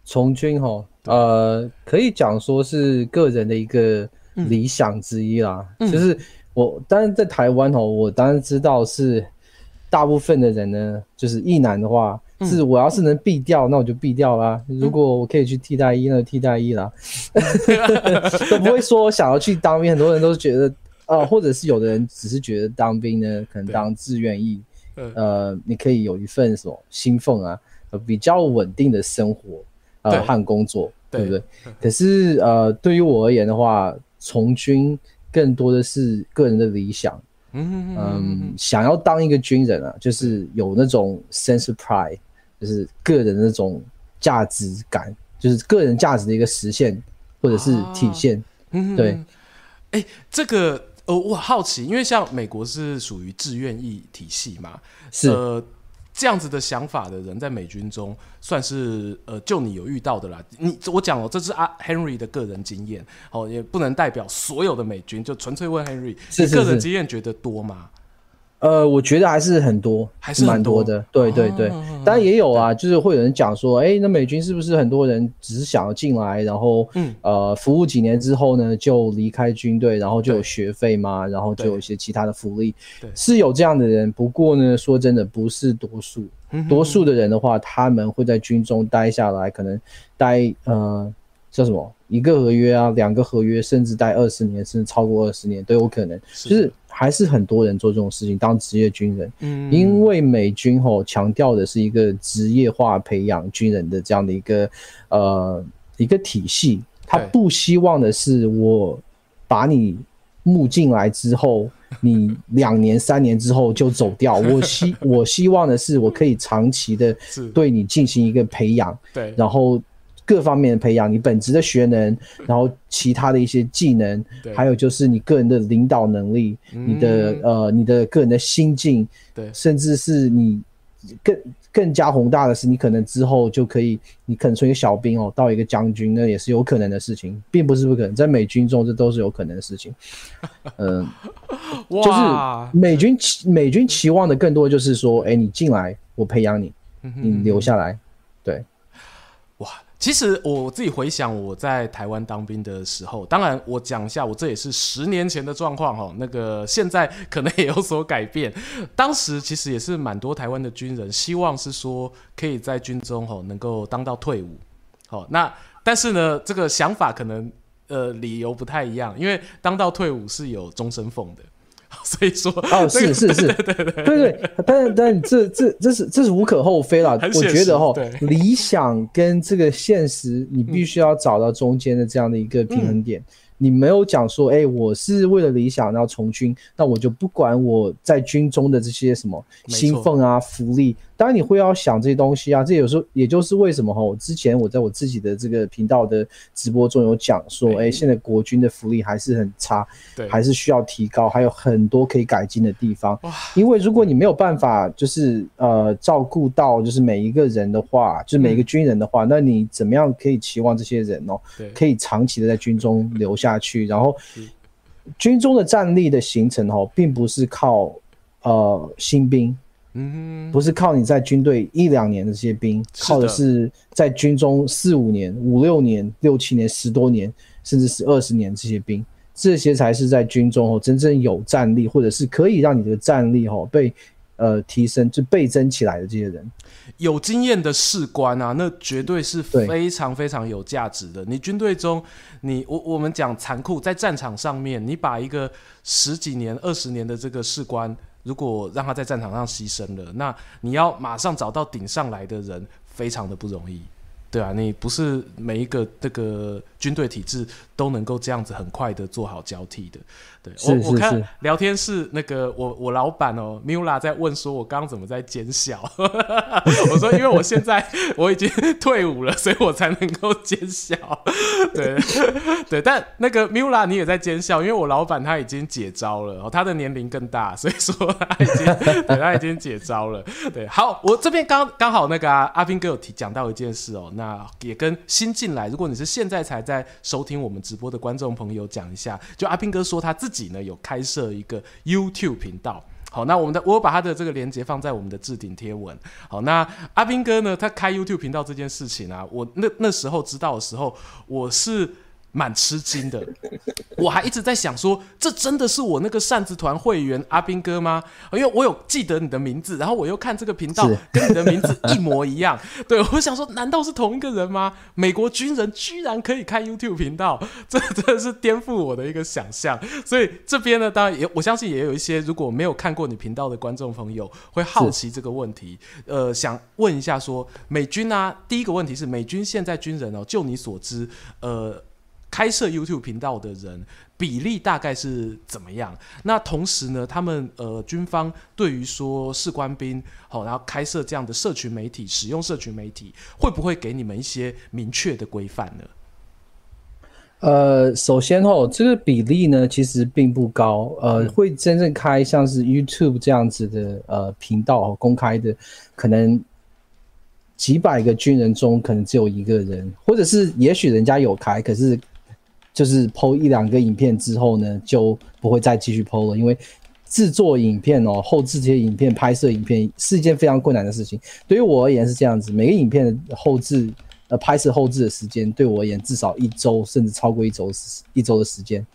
从军哈，呃，可以讲说是个人的一个理想之一啦。嗯、就是我当然在台湾哦，我当然知道是大部分的人呢，就是一男的话。是我要是能避掉，那我就避掉啦。如果我可以去替代役，那就替代役啦。都不会说想要去当兵。很多人都觉得，啊、呃，或者是有的人只是觉得当兵呢，可能当志愿役，呃，你可以有一份什么薪俸啊，比较稳定的生活，呃，和工作，对不对？可是呃，对于我而言的话，从军更多的是个人的理想。嗯嗯，想要当一个军人啊，就是有那种 sense of pride。就是个人的那种价值感，就是个人价值的一个实现或者是体现。对，哎、欸，这个呃，我好奇，因为像美国是属于志愿役体系嘛，是。呃，这样子的想法的人，在美军中算是呃，就你有遇到的啦。你我讲哦，这是阿 Henry 的个人经验，哦，也不能代表所有的美军，就纯粹问 Henry，是是是你个人经验觉得多吗？呃，我觉得还是很多，还是蛮多，多的。对对对，哦、当然也有啊，就是会有人讲说，哎，那美军是不是很多人只是想要进来，然后，嗯，呃，服务几年之后呢，就离开军队，然后就有学费嘛，然后就有一些其他的福利，对，是有这样的人。不过呢，说真的，不是多数。多数的人的话，他们会在军中待下来，可能待呃。叫什么？一个合约啊，两个合约，甚至待二十年，甚至超过二十年都有可能。是就是还是很多人做这种事情，当职业军人。嗯，因为美军吼强调的是一个职业化培养军人的这样的一个呃一个体系，他不希望的是我把你募进来之后，你两年三年之后就走掉。我希 我希望的是我可以长期的对你进行一个培养。对，然后。各方面的培养，你本职的学能，然后其他的一些技能，还有就是你个人的领导能力，你的呃，你的个人的心境，对，甚至是你更更加宏大的是，你可能之后就可以，你可能从一个小兵哦到一个将军，那也是有可能的事情，并不是不可能，在美军中这都是有可能的事情。嗯，就是美军美军期望的更多就是说，哎，你进来，我培养你，你留下来，对。其实我自己回想我在台湾当兵的时候，当然我讲一下，我这也是十年前的状况哈。那个现在可能也有所改变。当时其实也是蛮多台湾的军人希望是说可以在军中哈能够当到退伍。好，那但是呢，这个想法可能呃理由不太一样，因为当到退伍是有终身俸的。所以说哦，是是是，对对对对，但但这这这是这是无可厚非啦。我觉得哈，理想跟这个现实，你必须要找到中间的这样的一个平衡点。你没有讲说，哎，我是为了理想然后从军，那我就不管我在军中的这些什么兴奋啊、福利。当然你会要想这些东西啊，这有时候也就是为什么哈，我之前我在我自己的这个频道的直播中有讲说，哎，现在国军的福利还是很差，对，还是需要提高，还有很多可以改进的地方。因为如果你没有办法就是呃照顾到就是每一个人的话，就是每一个军人的话，那你怎么样可以期望这些人哦，可以长期的在军中留下去？然后军中的战力的形成哦，并不是靠呃新兵。嗯，不是靠你在军队一两年的这些兵，靠的是在军中四五年、五六年、六七年、十多年，甚至是二十年这些兵，这些才是在军中哦真正有战力，或者是可以让你的战力哦被呃提升、就倍增起来的这些人。有经验的士官啊，那绝对是非常非常有价值的。你军队中，你我我们讲残酷，在战场上面，你把一个十几年、二十年的这个士官。如果让他在战场上牺牲了，那你要马上找到顶上来的人，非常的不容易，对啊，你不是每一个这个军队体制都能够这样子很快的做好交替的。对，我我看聊天室那个我我老板哦，Mula 在问说，我刚刚怎么在奸笑？我说因为我现在我已经 退伍了，所以我才能够奸笑。对 对，但那个 Mula 你也在奸笑，因为我老板他已经解招了，哦他的年龄更大，所以说他已经对他已经解招了。对，好，我这边刚刚好那个、啊、阿斌哥有提讲到一件事哦，那也跟新进来，如果你是现在才在收听我们直播的观众朋友讲一下，就阿斌哥说他自己。己呢有开设一个 YouTube 频道，好，那我们的我把他的这个链接放在我们的置顶贴文，好，那阿斌哥呢，他开 YouTube 频道这件事情啊，我那那时候知道的时候，我是。蛮吃惊的，我还一直在想说，这真的是我那个扇子团会员阿斌哥吗？因为我有记得你的名字，然后我又看这个频道跟你的名字一模一样，对，我想说，难道是同一个人吗？美国军人居然可以开 YouTube 频道，这真的是颠覆我的一个想象。所以这边呢，当然也我相信也有一些如果没有看过你频道的观众朋友会好奇这个问题，呃，想问一下说，美军啊，第一个问题是美军现在军人哦，就你所知，呃。开设 YouTube 频道的人比例大概是怎么样？那同时呢，他们呃军方对于说士官兵好，然后开设这样的社群媒体，使用社群媒体，会不会给你们一些明确的规范呢？呃，首先哦，这个比例呢其实并不高，呃，会真正开像是 YouTube 这样子的呃频道公开的，可能几百个军人中可能只有一个人，或者是也许人家有开，可是就是抛一两个影片之后呢，就不会再继续抛了，因为制作影片哦，后置这些影片、拍摄影片是一件非常困难的事情。对于我而言是这样子，每个影片的后置。呃，拍摄后置的时间对我而言至少一周，甚至超过一周一周的时间，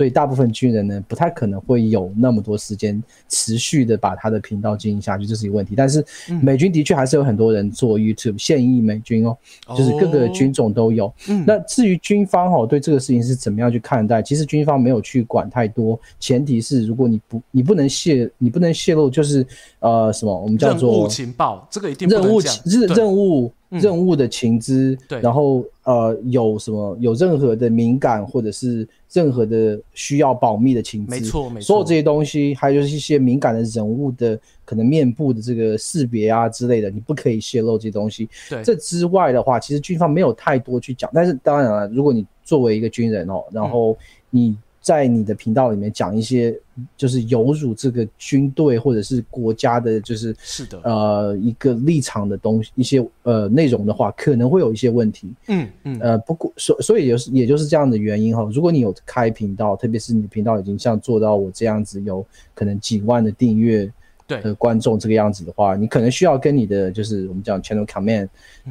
所以大部分军人呢不太可能会有那么多时间持续的把他的频道经营下去，这是一个问题。但是美军的确还是有很多人做 YouTube，现役美军哦，就是各个军种都有。那至于军方哦对这个事情是怎么样去看待，其实军方没有去管太多，前提是如果你不你不能泄你不能泄露，就是呃什么我们叫做任务情报，这个一定任务任任务。任务的情资，对，然后呃，有什么有任何的敏感或者是任何的需要保密的情资，没错，没错，所有这些东西，还有就是一些敏感的人物的可能面部的这个识别啊之类的，你不可以泄露这些东西。对，这之外的话，其实军方没有太多去讲，但是当然了，如果你作为一个军人哦，然后你。在你的频道里面讲一些就是有辱这个军队或者是国家的，就是是的，呃，一个立场的东西，一些呃内容的话，可能会有一些问题。嗯嗯，呃，不过所所以也是也就是这样的原因哈。如果你有开频道，特别是你的频道已经像做到我这样子，有可能几万的订阅的观众这个样子的话，你可能需要跟你的就是我们讲 channel command，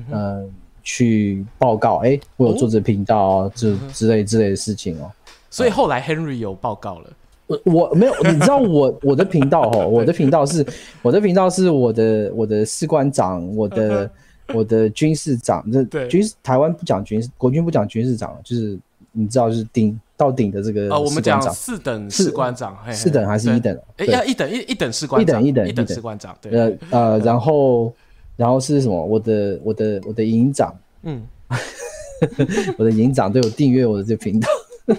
呃，去报告，哎、欸，我有做这频道啊，这、哦、之类之类的事情哦。所以后来 Henry 有报告了，我我没有，你知道我我的频道哈，我的频道是 我的频道是我的我的士官长，我的我的军事长，这军事台湾不讲军事，国军不讲军事长，就是你知道就是顶到顶的这个啊，我们讲四等士官长，四等还是一等？哎，要一等一一等士官长，一等一等一等士官长，对，呃呃，然后然后是什么？我的我的我的营长，嗯，我的营长都有订阅我的这个频道。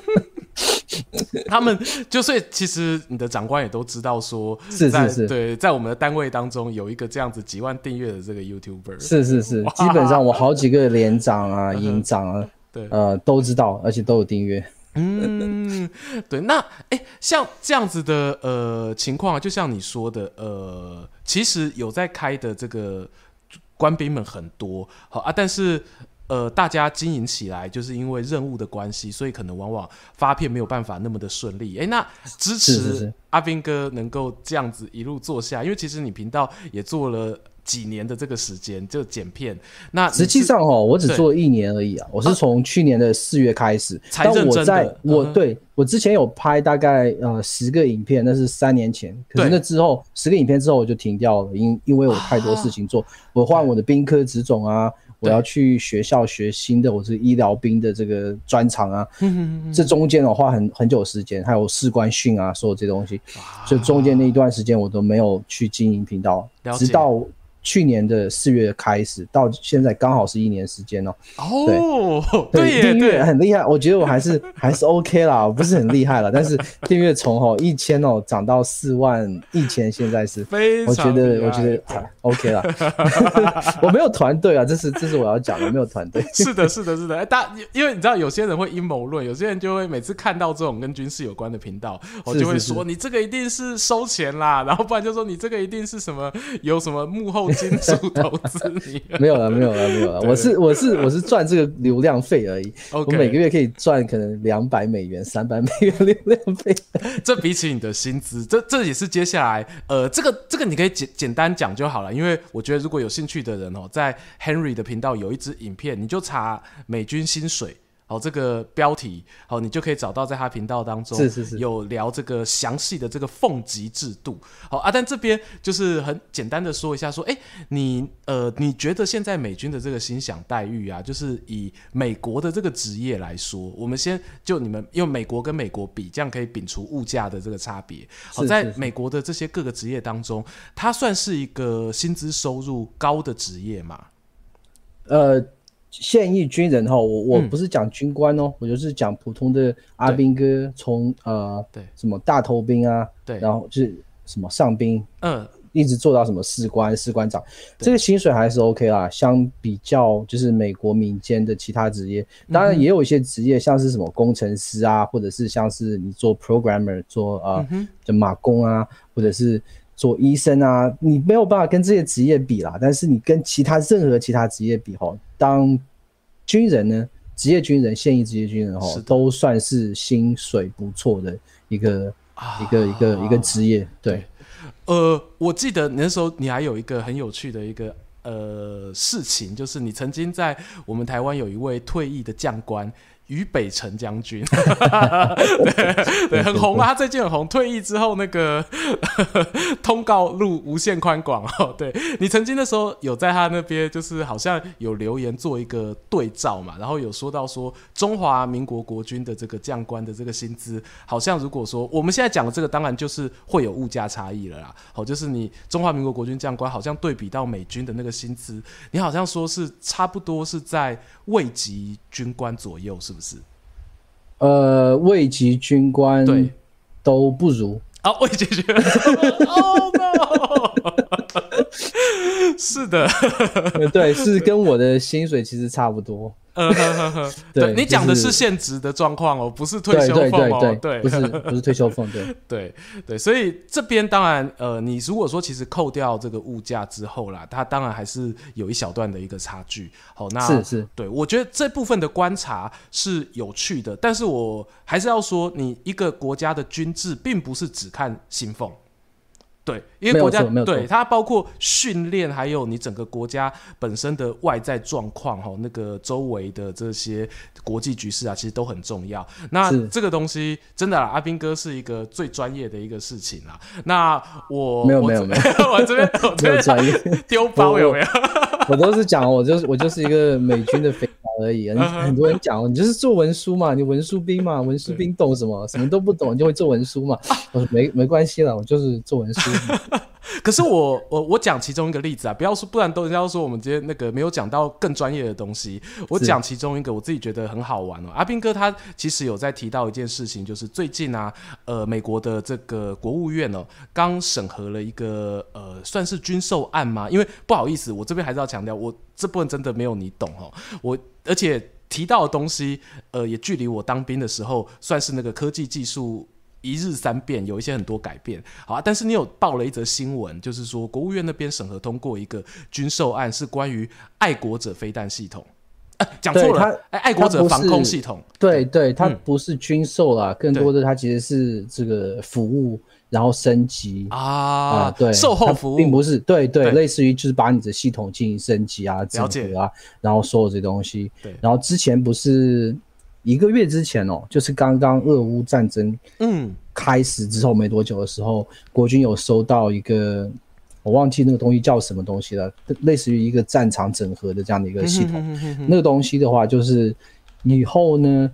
他们就所以其实你的长官也都知道说，是是是，对，在我们的单位当中有一个这样子几万订阅的这个 YouTuber，是是是，基本上我好几个连长啊、营长啊，对，呃，都知道，而且都有订阅。嗯，对，那哎、欸，像这样子的呃情况，就像你说的，呃，其实有在开的这个官兵们很多，好啊，但是。呃，大家经营起来，就是因为任务的关系，所以可能往往发片没有办法那么的顺利。哎，那支持阿斌哥能够这样子一路做下，因为其实你频道也做了几年的这个时间，就剪片。那实际上哦，我只做了一年而已啊。我是从去年的四月开始，才认真的。但我在我对我之前有拍大概呃十个影片，那是三年前。可是那之后十个影片之后我就停掉了，因因为我太多事情做，我换我的兵科职种啊。我要去学校学新的，我是医疗兵的这个专长啊，这中间我花很很久时间，还有士官训啊，所有这些东西，所以中间那一段时间我都没有去经营频道，直到。去年的四月开始到现在刚好是一年时间哦。哦，对，订阅很厉害，我觉得我还是 还是 OK 啦，我不是很厉害了，但是订阅从哦一千哦涨到四万一千，现在是，我觉得我觉得 OK 了。我没有团队啊，这是这是我要讲的，没有团队。是的，是的，是的。哎，大因为你知道有些人会阴谋论，有些人就会每次看到这种跟军事有关的频道，我就会说你这个一定是收钱啦，然后不然就说你这个一定是什么有什么幕后。金属投资你 没有了，没有了，没有了。我是我是我是赚这个流量费而已。我每个月可以赚可能两百美元、三百美元流量费。这比起你的薪资，这这也是接下来呃，这个这个你可以简简单讲就好了。因为我觉得如果有兴趣的人哦，在 Henry 的频道有一支影片，你就查美军薪水。好，这个标题好，你就可以找到在他频道当中是是是有聊这个详细的这个俸级制度。好啊，但这边就是很简单的说一下，说，哎，你呃，你觉得现在美军的这个薪饷待遇啊，就是以美国的这个职业来说，我们先就你们用美国跟美国比，这样可以摒除物价的这个差别。好，在美国的这些各个职业当中，它算是一个薪资收入高的职业嘛？呃。现役军人哈，我我不是讲军官哦，嗯、我就是讲普通的阿兵哥，从呃对。什么大头兵啊，对，然后就是什么上兵，嗯，一直做到什么士官、士官长，这个薪水还是 OK 啦。相比较就是美国民间的其他职业，当然也有一些职业，像是什么工程师啊，或者是像是你做 programmer 做呃的码工啊，或者是做医生啊，你没有办法跟这些职业比啦。但是你跟其他任何其他职业比吼，当军人呢，职业军人、现役职业军人吼，都算是薪水不错的一个。一个一个一个职业，对，呃，我记得那时候你还有一个很有趣的一个呃事情，就是你曾经在我们台湾有一位退役的将官。于北辰将军，对对，很红啊！他最近很红。退役之后，那个 通告路无限宽广哦。对，你曾经的时候有在他那边，就是好像有留言做一个对照嘛，然后有说到说中华民国国军的这个将官的这个薪资，好像如果说我们现在讲的这个，当然就是会有物价差异了啦。好，就是你中华民国国军将官好像对比到美军的那个薪资，你好像说是差不多是在位级军官左右，是不是？是，呃，位级军官对。都不如。啊，位级军官，Oh no！是的，对，是跟我的薪水其实差不多。嗯呵呵呵，对，你讲的是现职的状况哦，不是退休俸哦，对，不是不是退休俸，对 对对，所以这边当然呃，你如果说其实扣掉这个物价之后啦，它当然还是有一小段的一个差距。好，那是是，对我觉得这部分的观察是有趣的，但是我还是要说，你一个国家的军制并不是只看薪俸。对，因为国家对它包括训练，还有你整个国家本身的外在状况哈，那个周围的这些国际局势啊，其实都很重要。那这个东西真的啦，阿斌哥是一个最专业的一个事情啦。那我没有没 有没有，我这边我这边专业丢包有没有？我都是讲，我就是我就是一个美军的肥皂而已。很多人讲，你就是做文书嘛，你文书兵嘛，文书兵懂什么？什么都不懂，你就会做文书嘛。我说没没关系了，我就是做文书。可是我我我讲其中一个例子啊，不要说，不然都人家说我们今天那个没有讲到更专业的东西。我讲其中一个，我自己觉得很好玩哦。阿斌哥他其实有在提到一件事情，就是最近啊，呃，美国的这个国务院哦，刚审核了一个呃，算是军售案吗？因为不好意思，我这边还是要强调，我这部分真的没有你懂哦。我而且提到的东西，呃，也距离我当兵的时候，算是那个科技技术。一日三变，有一些很多改变，好啊。但是你有报了一则新闻，就是说国务院那边审核通过一个军售案，是关于爱国者飞弹系统。哎、啊，讲错了，哎，爱国者防空系统。对对，它不是军售啦，嗯、更多的它其实是这个服务，然后升级啊，啊，对，售后服务，并不是，对对，对类似于就是把你的系统进行升级啊、整合啊，然后所有这东西。对，然后之前不是。一个月之前哦，就是刚刚俄乌战争嗯开始之后没多久的时候，嗯、国军有收到一个，我忘记那个东西叫什么东西了，类似于一个战场整合的这样的一个系统。那个东西的话，就是以后呢，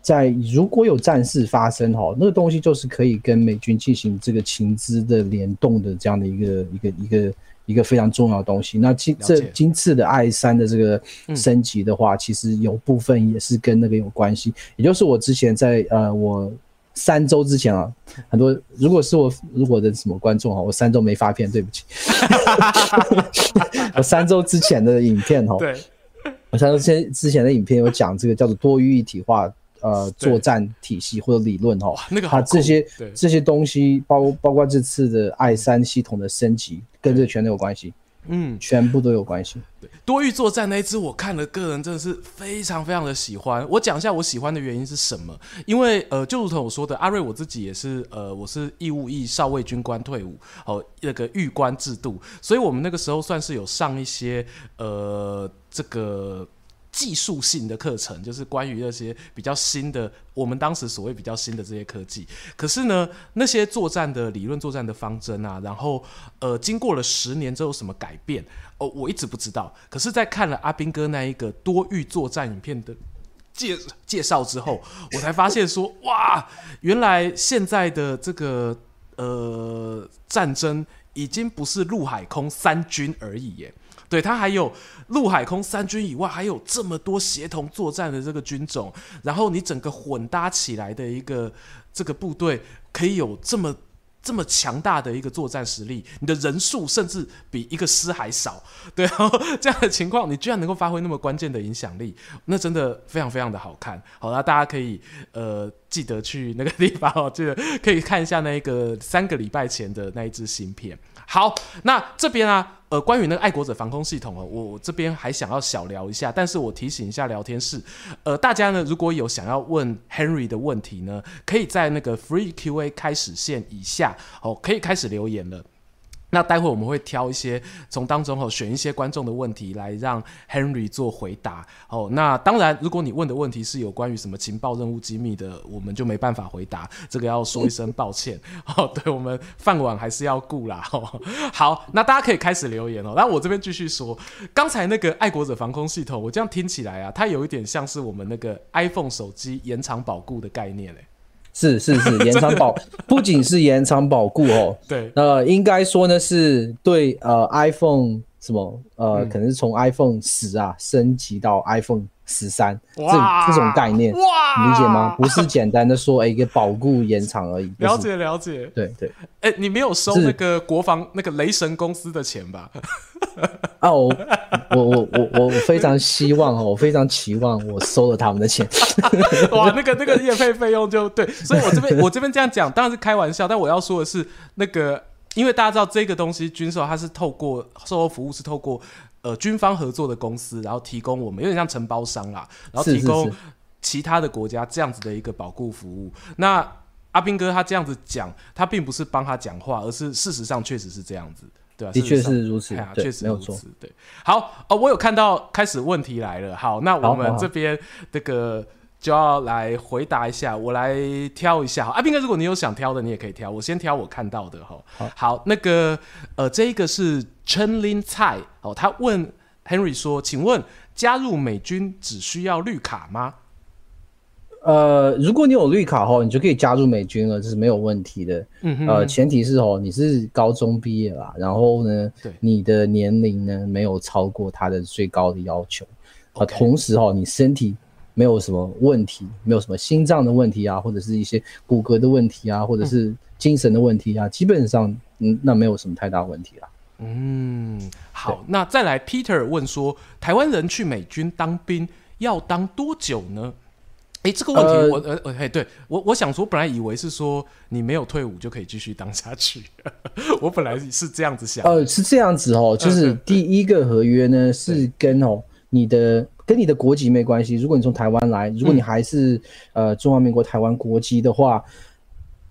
在如果有战事发生哈，那个东西就是可以跟美军进行这个情资的联动的这样的一个一个一个。一个非常重要的东西。那今这今次的 I 三的这个升级的话，其实有部分也是跟那个有关系。也就是我之前在呃，我三周之前啊，很多如果是我如果的什么观众哈，我三周没发片，对不起。我三周之前的影片哈，对，我三周之前之前的影片有讲这个叫做多域一体化。呃，作战体系或者理论哈，那个它这些这些东西包包括这次的 I 三系统的升级，跟这全都有关系，嗯，全部都有关系。对，多域作战那一支我看了，个人真的是非常非常的喜欢。我讲一下我喜欢的原因是什么？因为呃，就如同我说的，阿瑞我自己也是呃，我是义务役少尉军官退伍，哦，那个预官制度，所以我们那个时候算是有上一些呃这个。技术性的课程就是关于那些比较新的，我们当时所谓比较新的这些科技。可是呢，那些作战的理论、作战的方针啊，然后呃，经过了十年之后什么改变？哦，我一直不知道。可是，在看了阿兵哥那一个多域作战影片的介介绍之后，我才发现说，哇，原来现在的这个呃战争已经不是陆海空三军而已耶。对，它还有陆海空三军以外，还有这么多协同作战的这个军种，然后你整个混搭起来的一个这个部队，可以有这么这么强大的一个作战实力，你的人数甚至比一个师还少，对，然后这样的情况，你居然能够发挥那么关键的影响力，那真的非常非常的好看。好，那大家可以呃记得去那个地方哦，记得可以看一下那一个三个礼拜前的那一支新片。好，那这边啊。呃，关于那个爱国者防空系统哦，我这边还想要小聊一下，但是我提醒一下聊天室，呃，大家呢如果有想要问 Henry 的问题呢，可以在那个 Free Q&A 开始线以下哦，可以开始留言了。那待会我们会挑一些从当中哦选一些观众的问题来让 Henry 做回答哦。那当然，如果你问的问题是有关于什么情报任务机密的，我们就没办法回答，这个要说一声抱歉 哦。对，我们饭碗还是要顾啦。哦，好，那大家可以开始留言哦。那我这边继续说，刚才那个爱国者防空系统，我这样听起来啊，它有一点像是我们那个 iPhone 手机延长保固的概念嘞。是是是，延长保不仅是延长保固哦，对，呃，应该说呢是对呃 iPhone 什么呃，嗯、可能是从 iPhone 十啊升级到 iPhone 十三这这种概念，哇，理解吗？不是简单的说哎一个保固延长而已。了解了解，对对。哎、欸，你没有收那个国防那个雷神公司的钱吧？啊，我我我我我非常希望哦，我非常期望我收了他们的钱。哇，那个那个业费费用就对，所以我这边 我这边这样讲当然是开玩笑，但我要说的是那个，因为大家知道这个东西军售它是透过售后服务是透过。呃，军方合作的公司，然后提供我们有点像承包商啦，然后提供其他的国家这样子的一个保护服务。那阿兵哥他这样子讲，他并不是帮他讲话，而是事实上确实是这样子，对吧？的确是如此，确对实如此。对，好，哦，我有看到开始问题来了。好，那我们这边这个。就要来回答一下，我来挑一下哈。阿斌哥，如果你有想挑的，你也可以挑。我先挑我看到的哈。好，好，那个呃，这一个是陈林蔡哦，他问 Henry 说：“请问加入美军只需要绿卡吗？”呃，如果你有绿卡哈，你就可以加入美军了，这是没有问题的。嗯哼，呃，前提是哦，你是高中毕业啦，然后呢，对，你的年龄呢没有超过他的最高的要求啊.同时哦，你身体。没有什么问题，没有什么心脏的问题啊，或者是一些骨骼的问题啊，或者是精神的问题啊，嗯、基本上，嗯，那没有什么太大问题啦。嗯，好，那再来，Peter 问说，台湾人去美军当兵要当多久呢？哎，这个问题我呃呃，哎，对我我想说，本来以为是说你没有退伍就可以继续当下去，我本来是这样子想。呃，是这样子哦，就是第一个合约呢是跟哦你的。跟你的国籍没关系。如果你从台湾来，如果你还是、嗯、呃中华民国台湾国籍的话，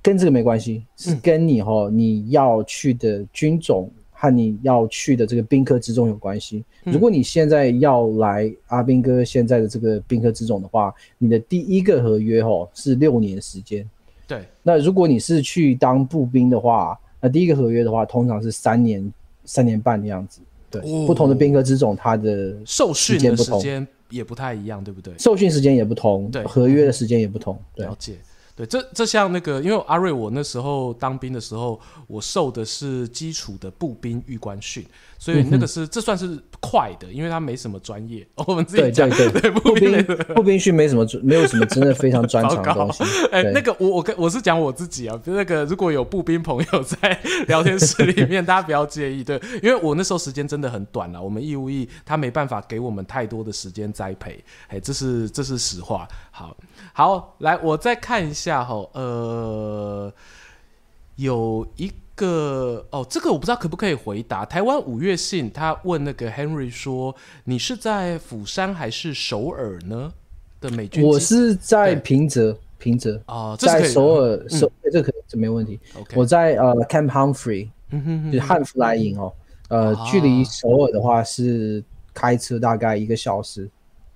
跟这个没关系，是跟你哈、嗯、你要去的军种和你要去的这个兵科之中有关系。嗯、如果你现在要来阿兵哥现在的这个兵科之种的话，你的第一个合约哈是六年时间。对。那如果你是去当步兵的话，那第一个合约的话通常是三年三年半的样子。对，哦、不同的兵科之种，它的受训的时间也不太一样，对不对？受训时间也不同，对，合约的时间也不同。对，了解。对，这这像那个，因为阿瑞，我那时候当兵的时候，我受的是基础的步兵预官训，所以那个是、嗯、这算是快的，因为他没什么专业。我们自己讲，对对对，步兵步兵训没什么，没有什么真的非常专长的东西。哎，那个我我跟我是讲我自己啊，那个如果有步兵朋友在聊天室里面，大家不要介意，对，因为我那时候时间真的很短了，我们义务役他没办法给我们太多的时间栽培，哎，这是这是实话。好。好，来，我再看一下哈，呃，有一个哦，这个我不知道可不可以回答。台湾五月信他问那个 Henry 说：“你是在釜山还是首尔呢？”的美军，我是在平泽，平泽。哦，在首尔，首这可这没问题。我在呃 Camp Humphrey，就是汉弗莱营哦，呃，距离首尔的话是开车大概一个小时。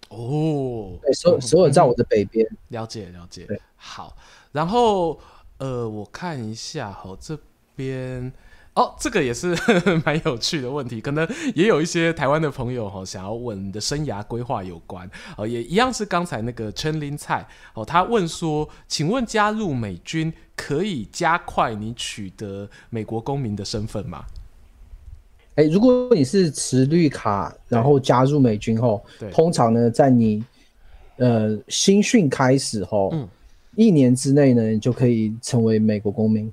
哦，对，首首尔在我的北边，了解了解。好，然后呃，我看一下哈，这边哦，这个也是 蛮有趣的问题，可能也有一些台湾的朋友哈想要问你的生涯规划有关哦，也一样是刚才那个陈林菜哦，他问说，请问加入美军可以加快你取得美国公民的身份吗？哎，如果你是持绿卡，然后加入美军后，通常呢，在你呃新训开始后，嗯、一年之内呢，你就可以成为美国公民。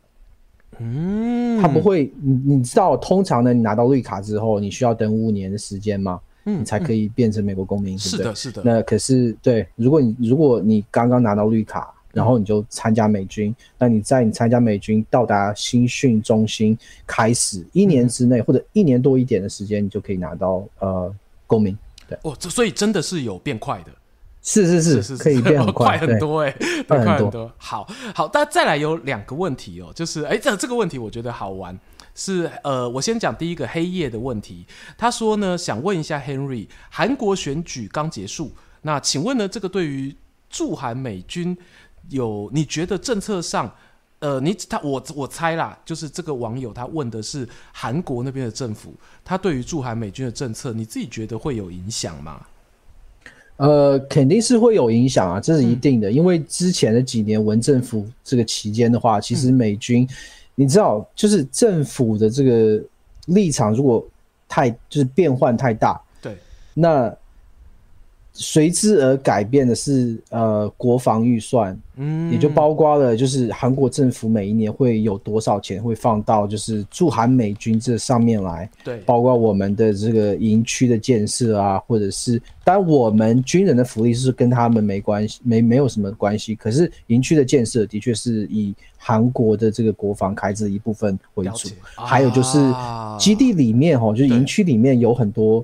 嗯，他不会，你你知道，通常呢，你拿到绿卡之后，你需要等五年的时间吗？嗯，你才可以变成美国公民，是的，是的。那可是对，如果你如果你刚刚拿到绿卡，然后你就参加美军，那你在你参加美军到达新训中心开始一年之内，或者一年多一点的时间，你就可以拿到呃公民。对，哦，这所以真的是有变快的。是是是，是可以变很快，快很多哎，快很多。很多好好，那再来有两个问题哦，就是哎，这这个问题我觉得好玩，是呃，我先讲第一个黑夜的问题。他说呢，想问一下 Henry，韩国选举刚结束，那请问呢，这个对于驻韩美军有你觉得政策上，呃，你他我我猜啦，就是这个网友他问的是韩国那边的政府，他对于驻韩美军的政策，你自己觉得会有影响吗？呃，肯定是会有影响啊，这是一定的。嗯、因为之前的几年文政府这个期间的话，其实美军，嗯、你知道，就是政府的这个立场如果太就是变换太大，对，那。随之而改变的是，呃，国防预算，嗯，也就包括了，就是韩国政府每一年会有多少钱会放到就是驻韩美军这上面来，对，包括我们的这个营区的建设啊，或者是，当然我们军人的福利是跟他们没关系，没没有什么关系，可是营区的建设的确是以韩国的这个国防开支的一部分为主，啊、还有就是基地里面哈，就是营区里面有很多。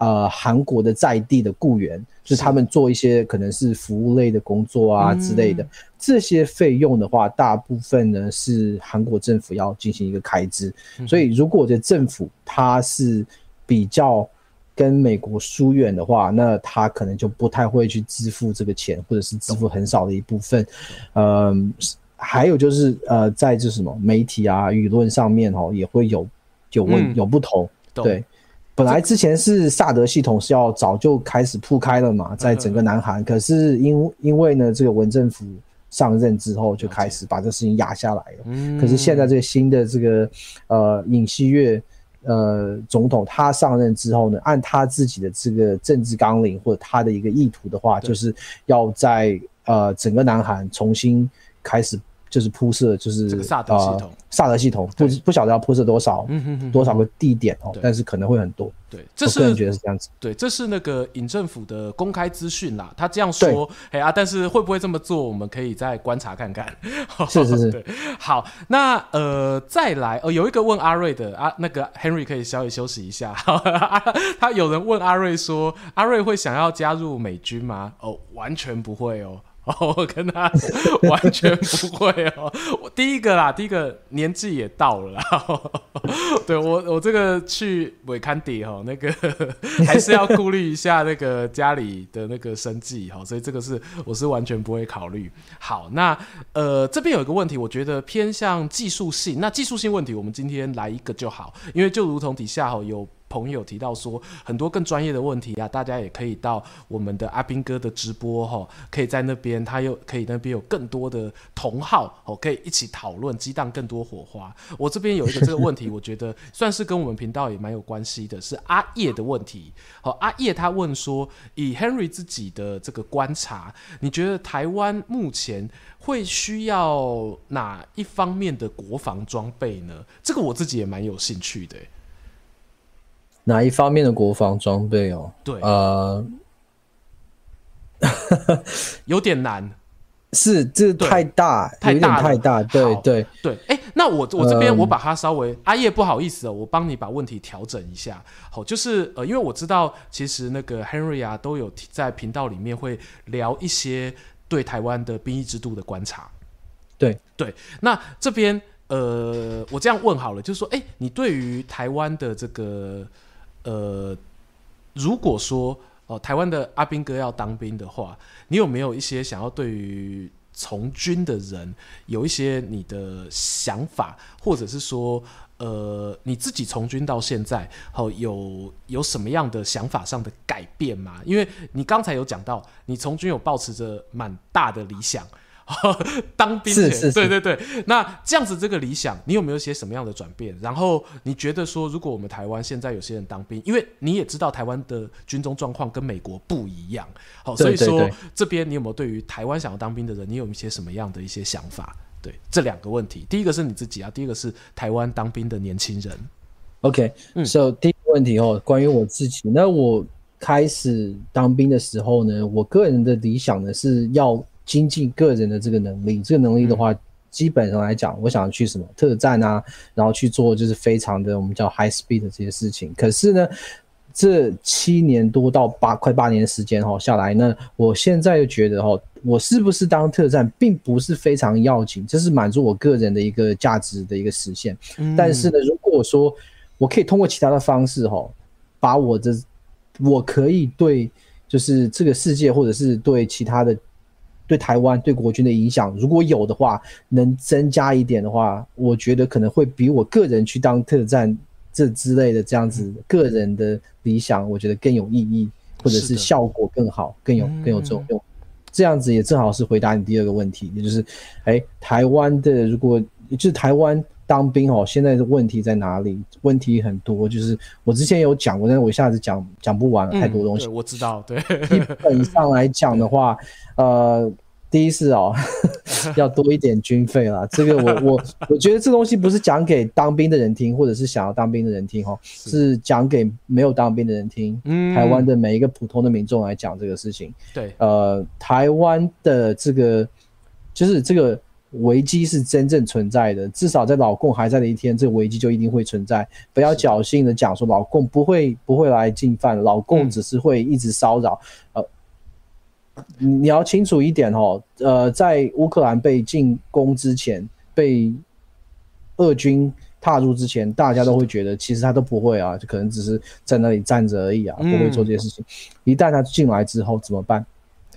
呃，韩国的在地的雇员，就是他们做一些可能是服务类的工作啊之类的，嗯、这些费用的话，大部分呢是韩国政府要进行一个开支。嗯、所以，如果这政府它是比较跟美国疏远的话，那他可能就不太会去支付这个钱，或者是支付很少的一部分。嗯，还有就是呃，在这什么媒体啊、舆论上面哦，也会有有问、嗯、有不同，对。本来之前是萨德系统是要早就开始铺开了嘛，在整个南韩，可是因因为呢，这个文政府上任之后就开始把这事情压下来了。可是现在这个新的这个呃尹锡悦呃总统他上任之后呢，按他自己的这个政治纲领或者他的一个意图的话，就是要在呃整个南韩重新开始。就是铺设，就是萨德系统，萨德系统不不晓得要铺设多少，多少个地点哦，但是可能会很多。对，这是个人觉得是这样子。对，这是那个尹政府的公开资讯啦，他这样说，哎啊，但是会不会这么做，我们可以再观察看看。是是是，好，那呃，再来，呃，有一个问阿瑞的啊，那个 Henry 可以稍微休息一下。他有人问阿瑞说，阿瑞会想要加入美军吗？哦，完全不会哦。哦，我跟他完全不会哦。我第一个啦，第一个年纪也到了啦。对我，我这个去尾坎底哈，那个 还是要顾虑一下那个家里的那个生计哈，所以这个是我是完全不会考虑。好，那呃这边有一个问题，我觉得偏向技术性。那技术性问题，我们今天来一个就好，因为就如同底下哈有。朋友提到说很多更专业的问题啊，大家也可以到我们的阿兵哥的直播哈，可以在那边，他又可以那边有更多的同好哦，可以一起讨论，激荡更多火花。我这边有一个这个问题，我觉得算是跟我们频道也蛮有关系的，是阿叶的问题。好，阿叶他问说，以 Henry 自己的这个观察，你觉得台湾目前会需要哪一方面的国防装备呢？这个我自己也蛮有兴趣的。哪一方面的国防装备哦？对，呃，有点难，是这太大，太大，太大，对对对。哎、欸，那我我这边我把它稍微，嗯、阿叶不好意思哦，我帮你把问题调整一下。好，就是呃，因为我知道其实那个 Henry 啊都有在频道里面会聊一些对台湾的兵役制度的观察。对对，那这边呃，我这样问好了，就是说，哎、欸，你对于台湾的这个。呃，如果说哦、呃，台湾的阿兵哥要当兵的话，你有没有一些想要对于从军的人有一些你的想法，或者是说，呃，你自己从军到现在，好、有有什么样的想法上的改变吗？因为你刚才有讲到，你从军有抱持着蛮大的理想。当兵是，是是，对对对。那这样子这个理想，你有没有一些什么样的转变？然后你觉得说，如果我们台湾现在有些人当兵，因为你也知道台湾的军中状况跟美国不一样，好，所以说这边你有没有对于台湾想要当兵的人，你有一些什么样的一些想法？对，这两个问题，第一个是你自己啊，第一个是台湾当兵的年轻人。OK，嗯，So 第一个问题哦，关于我自己，那我开始当兵的时候呢，我个人的理想呢是要精进个人的这个能力，这个能力的话。嗯基本上来讲，我想去什么特战啊，然后去做就是非常的我们叫 high speed 的这些事情。可是呢，这七年多到八快八年的时间哈下来呢，我现在又觉得哈，我是不是当特战并不是非常要紧，这是满足我个人的一个价值的一个实现。嗯。但是呢，如果说我可以通过其他的方式哈，把我的我可以对就是这个世界或者是对其他的。对台湾对国军的影响，如果有的话，能增加一点的话，我觉得可能会比我个人去当特战这之类的这样子个人的理想，我觉得更有意义，或者是效果更好，更有更有作用。这样子也正好是回答你第二个问题，也就是，哎，台湾的如果就是台湾当兵哦，现在的问题在哪里？问题很多，就是我之前有讲过，但是我一下子讲讲不完，太多东西。我知道，对，基本上来讲的话。呃，第一是哦，要多一点军费啦。这个我我我觉得这东西不是讲给当兵的人听，或者是想要当兵的人听哦，是讲给没有当兵的人听。嗯，台湾的每一个普通的民众来讲这个事情。对，呃，台湾的这个就是这个危机是真正存在的，至少在老共还在的一天，这个危机就一定会存在。不要侥幸的讲说老共不会不会来进犯，老共只是会一直骚扰。呃。你要清楚一点哦，呃，在乌克兰被进攻之前，被俄军踏入之前，大家都会觉得其实他都不会啊，就可能只是在那里站着而已啊，不会做这些事情。一旦他进来之后怎么办？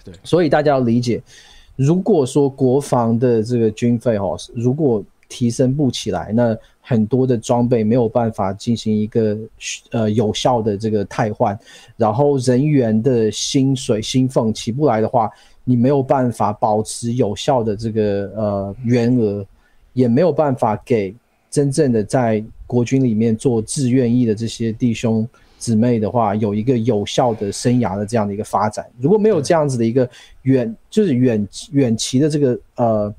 对，所以大家要理解，如果说国防的这个军费哦，如果提升不起来，那很多的装备没有办法进行一个呃有效的这个汰换，然后人员的薪水薪俸起不来的话，你没有办法保持有效的这个呃员额，也没有办法给真正的在国军里面做志愿役的这些弟兄姊妹的话，有一个有效的生涯的这样的一个发展。如果没有这样子的一个远就是远远期的这个呃。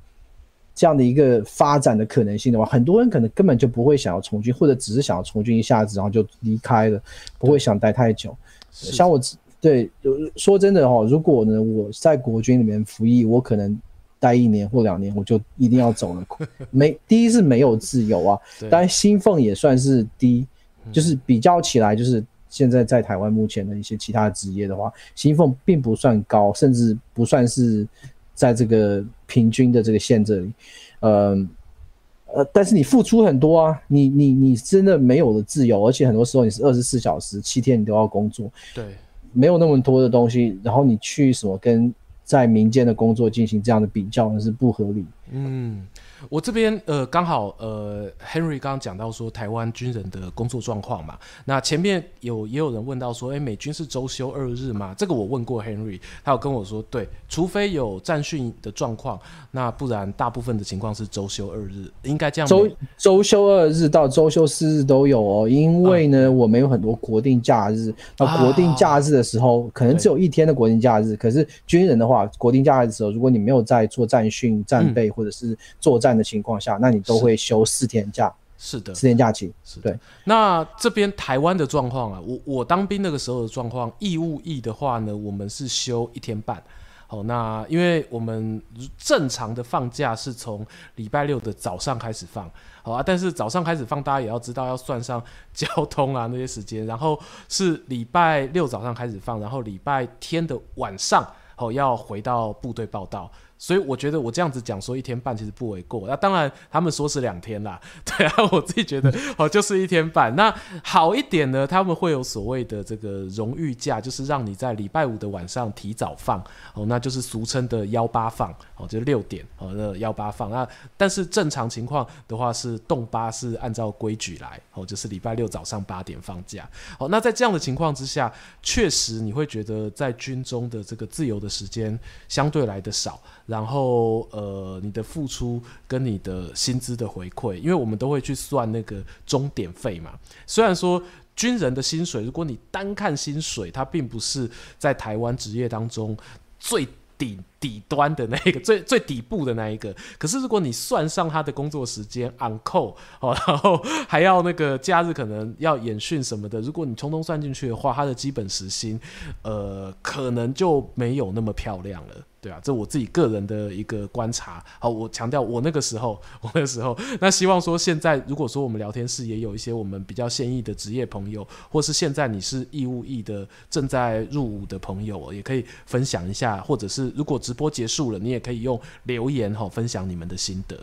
这样的一个发展的可能性的话，很多人可能根本就不会想要从军，或者只是想要从军一下子，然后就离开了，不会想待太久。像我，对，说真的哦，如果呢我在国军里面服役，我可能待一年或两年，我就一定要走了。没，第一是没有自由啊，当然薪俸也算是低，就是比较起来，就是现在在台湾目前的一些其他职业的话，薪俸并不算高，甚至不算是。在这个平均的这个线这里，呃，呃，但是你付出很多啊，你你你真的没有了自由，而且很多时候你是二十四小时七天你都要工作，对，没有那么多的东西，然后你去什么跟在民间的工作进行这样的比较，那是不合理。嗯。我这边呃刚好呃 Henry 刚刚讲到说台湾军人的工作状况嘛，那前面有也有人问到说，哎，美军是周休二日吗？这个我问过 Henry，他有跟我说，对，除非有战训的状况，那不然大部分的情况是周休二日，应该这样。周周休二日到周休四日都有哦，因为呢，啊、我们有很多国定假日，那国定假日的时候、啊、可能只有一天的国定假日，可是军人的话，国定假日的时候，如果你没有在做战训、战备或者是作战。的情况下，那你都会休四天假，是的，四天假期，是对。那这边台湾的状况啊，我我当兵那个时候的状况，义务役的话呢，我们是休一天半。好，那因为我们正常的放假是从礼拜六的早上开始放，好啊，但是早上开始放，大家也要知道要算上 交通啊那些时间，然后是礼拜六早上开始放，然后礼拜天的晚上，好要回到部队报到。所以我觉得我这样子讲说一天半其实不为过，那当然他们说是两天啦，对啊，我自己觉得哦就是一天半。那好一点呢，他们会有所谓的这个荣誉假，就是让你在礼拜五的晚上提早放哦，那就是俗称的幺八放哦，就是六点哦那幺八放。那但是正常情况的话是动八是按照规矩来哦，就是礼拜六早上八点放假。哦，那在这样的情况之下，确实你会觉得在军中的这个自由的时间相对来的少。然后，呃，你的付出跟你的薪资的回馈，因为我们都会去算那个终点费嘛。虽然说军人的薪水，如果你单看薪水，它并不是在台湾职业当中最顶底端的那个 最最底部的那一个，可是如果你算上他的工作时间 on call 哦，然后还要那个假日可能要演训什么的，如果你通通算进去的话，他的基本时薪，呃，可能就没有那么漂亮了。对啊，这我自己个人的一个观察。好，我强调我那个时候，我那个时候，那希望说现在如果说我们聊天室也有一些我们比较现役的职业朋友，或是现在你是义务役的正在入伍的朋友，也可以分享一下，或者是如果直播结束了，你也可以用留言哈分享你们的心得。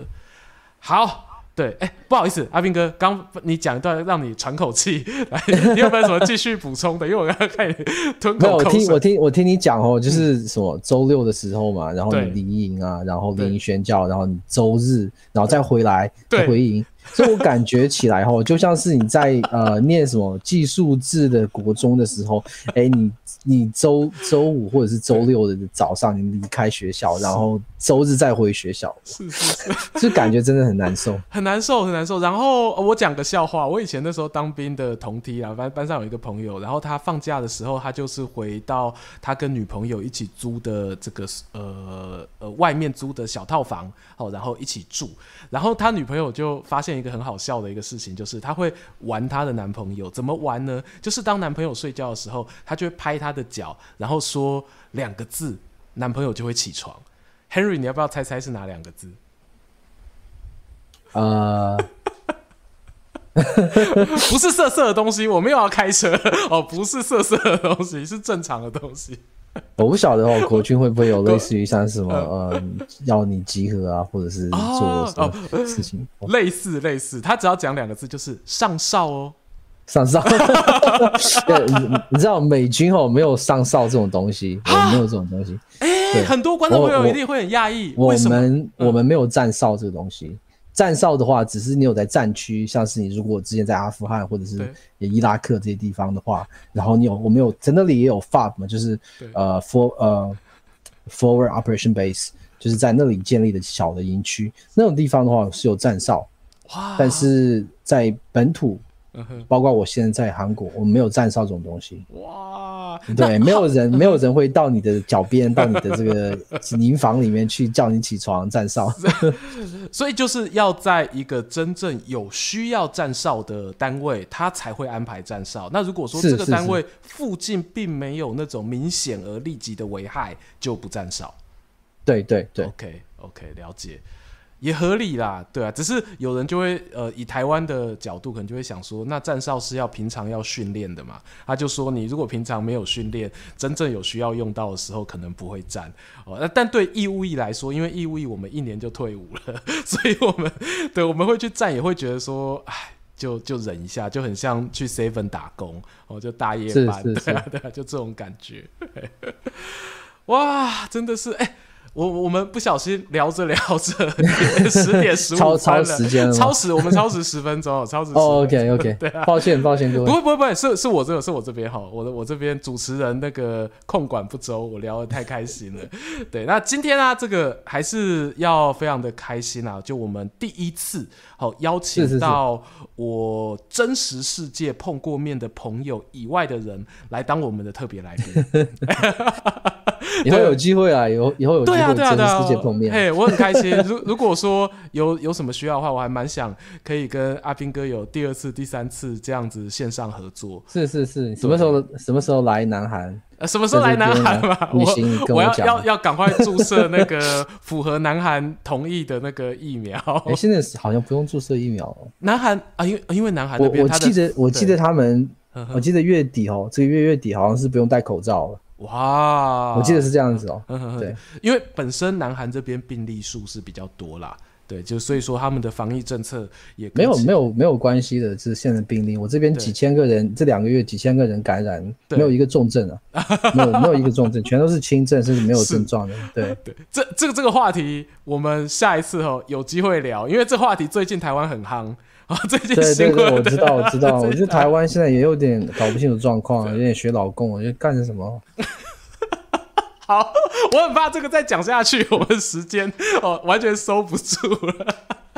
好。对，哎、欸，不好意思，阿斌哥，刚你讲一段让你喘口气，来，你有没有什么继续补充的？因为我刚刚看你吞口口水。没有，我听我听我听你讲哦，就是什么周六的时候嘛，然后你离营啊，然后离营宣教，然后你周日，然后再回来再回营。所以我感觉起来吼，就像是你在呃念什么技术制的国中的时候，哎、欸，你你周周五或者是周六的早上你离开学校，然后周日再回学校，是是是，就感觉真的很难受，很难受很难受。然后我讲个笑话，我以前那时候当兵的同梯啊，班班上有一个朋友，然后他放假的时候，他就是回到他跟女朋友一起租的这个呃呃外面租的小套房哦，然后一起住，然后他女朋友就发现。一个很好笑的一个事情，就是她会玩她的男朋友，怎么玩呢？就是当男朋友睡觉的时候，她就会拍他的脚，然后说两个字，男朋友就会起床。Henry，你要不要猜猜是哪两个字？呃，不是色色的东西，我没有要开车哦，不是色色的东西，是正常的东西。我不晓得哦，国军会不会有类似于像什么 呃，要你集合啊，或者是做什么事情？哦哦、类似类似，他只要讲两个字，就是上哨哦，上哨。对，你你知道美军哦，没有上哨这种东西，没有这种东西。哎、欸，很多观众朋友一定会很讶异？我们我们没有站哨这个东西。站哨的话，只是你有在战区，像是你如果之前在阿富汗或者是伊拉克这些地方的话，然后你有我们有在那里也有 FOB 嘛，就是呃 for 呃 forward operation base，就是在那里建立的小的营区，那种地方的话是有站哨，但是在本土。包括我现在在韩国，我们没有站哨这种东西。哇，对，没有人，没有人会到你的脚边，到你的这个 营房里面去叫你起床站哨。所以就是要在一个真正有需要站哨的单位，他才会安排站哨。那如果说这个单位附近并没有那种明显而立即的危害，就不站哨。对对对，OK OK，了解。也合理啦，对啊，只是有人就会呃，以台湾的角度，可能就会想说，那站哨是要平常要训练的嘛？他就说，你如果平常没有训练，真正有需要用到的时候，可能不会站哦。那但对义务役来说，因为义务役我们一年就退伍了，所以我们对我们会去站，也会觉得说，哎，就就忍一下，就很像去 seven 打工哦，就大夜班，对啊对啊，就这种感觉。哇，真的是哎。欸我我们不小心聊着聊着，十点十五分了，超时间了，超时，我们超时十分钟，超时。哦，OK OK，对啊，抱歉抱歉各位，不会不会不会，是是我这个是我这边哈，我的我这边主持人那个控管不周，我聊的太开心了。对，那今天呢、啊，这个还是要非常的开心啊，就我们第一次好邀请到我真实世界碰过面的朋友以外的人来当我们的特别来宾。以后有机会啊，以后以后有机会真实世界碰面。嘿、啊啊啊，我很开心。如如果说有有什么需要的话，我还蛮想可以跟阿斌哥有第二次、第三次这样子线上合作。是是是，什么时候什么时候来南韩？呃，什么时候来南韩 嘛？我我，我要要要赶快注射那个 符合南韩同意的那个疫苗。哎、欸，现在好像不用注射疫苗了。南韩啊，因为因为南韩那边，我记得我记得他们，我记得月底哦，这个月月底好像是不用戴口罩了。哇，我记得是这样子哦、对，因为本身南韩这边病例数是比较多啦，对，就所以说他们的防疫政策也没有没有没有关系的，是现在病例。我这边几千个人，这两个月几千个人感染，没有一个重症啊，没有没有一个重症，全都是轻症，甚至没有症状的。对对，这这个这个话题，我们下一次哦有机会聊，因为这话题最近台湾很夯。最近对对对，我知道我知道，我觉得台湾现在也有点搞不清楚状况，有点学老公，我觉得干什么？好，我很怕这个再讲下去，我们时间哦完全收不住了。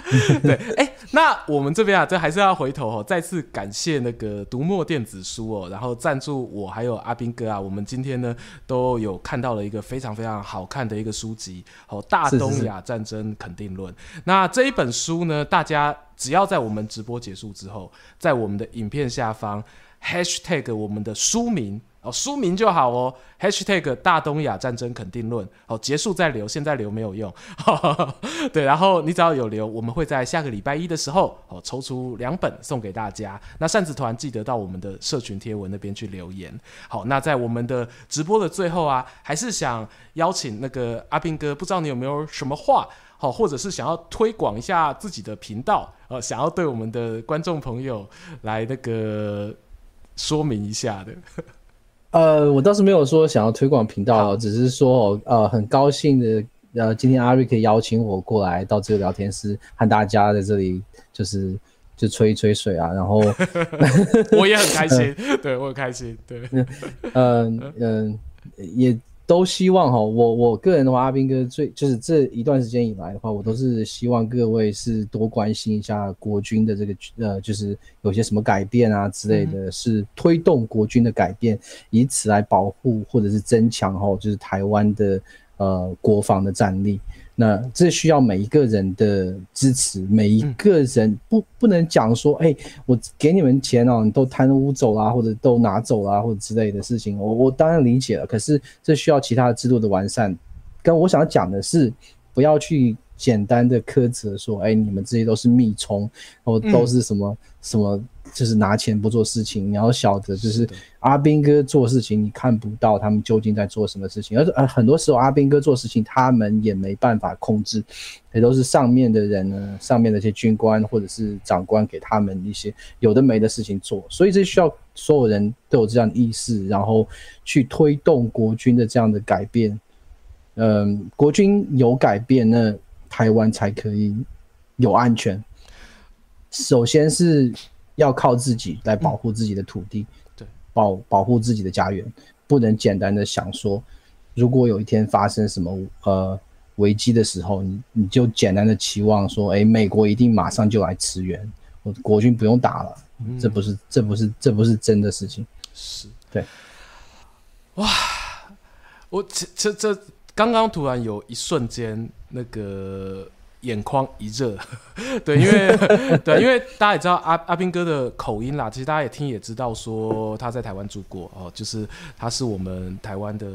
对，哎、那我们这边啊，这还是要回头哦，再次感谢那个读墨电子书哦，然后赞助我还有阿斌哥啊，我们今天呢都有看到了一个非常非常好看的一个书籍哦，《大东亚战争肯定论》。那这一本书呢，大家只要在我们直播结束之后，在我们的影片下方 hashtag 我们的书名。哦，书名就好哦，#hashtag 大东亚战争肯定论。哦，结束再留，现在留没有用。对，然后你只要有留，我们会在下个礼拜一的时候，哦，抽出两本送给大家。那扇子团记得到我们的社群贴文那边去留言。好，那在我们的直播的最后啊，还是想邀请那个阿斌哥，不知道你有没有什么话，好，或者是想要推广一下自己的频道，呃，想要对我们的观众朋友来那个说明一下的。呃，我倒是没有说想要推广频道，只是说呃，很高兴的，呃，今天阿瑞可以邀请我过来到这个聊天室，和大家在这里就是就吹一吹水啊，然后 我也很开心，对我很开心，对，嗯嗯、也。都希望哈，我我个人的话，阿斌哥最就是这一段时间以来的话，我都是希望各位是多关心一下国军的这个呃，就是有些什么改变啊之类的，是推动国军的改变，以此来保护或者是增强哈，就是台湾的呃国防的战力。那这需要每一个人的支持，每一个人不不能讲说，哎、欸，我给你们钱哦，你都贪污走啦，或者都拿走啦，或者之类的事情，我我当然理解了。可是这需要其他的制度的完善。跟我想讲的是，不要去简单的苛责说，哎、欸，你们这些都是密充，或都是什么、嗯、什么。就是拿钱不做事情，你要晓得，就是阿兵哥做事情，你看不到他们究竟在做什么事情，而呃很多时候阿兵哥做事情，他们也没办法控制，也都是上面的人呢，上面的一些军官或者是长官给他们一些有的没的事情做，所以这需要所有人都有这样的意识，然后去推动国军的这样的改变。嗯，国军有改变，那台湾才可以有安全。首先是。要靠自己来保护自己的土地，嗯、对，保保护自己的家园，不能简单的想说，如果有一天发生什么呃危机的时候，你你就简单的期望说，哎、欸，美国一定马上就来驰援，我国军不用打了，嗯、这不是这不是这不是真的事情，是。对，哇，我这这这刚刚突然有一瞬间那个。眼眶一热，对，因为 对，因为大家也知道阿阿兵哥的口音啦，其实大家也听也知道，说他在台湾住过哦，就是他是我们台湾的，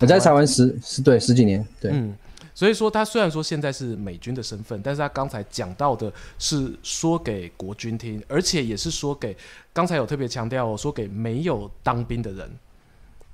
我在台湾十十对十几年，对，嗯，所以说他虽然说现在是美军的身份，但是他刚才讲到的是说给国军听，而且也是说给刚才有特别强调说给没有当兵的人，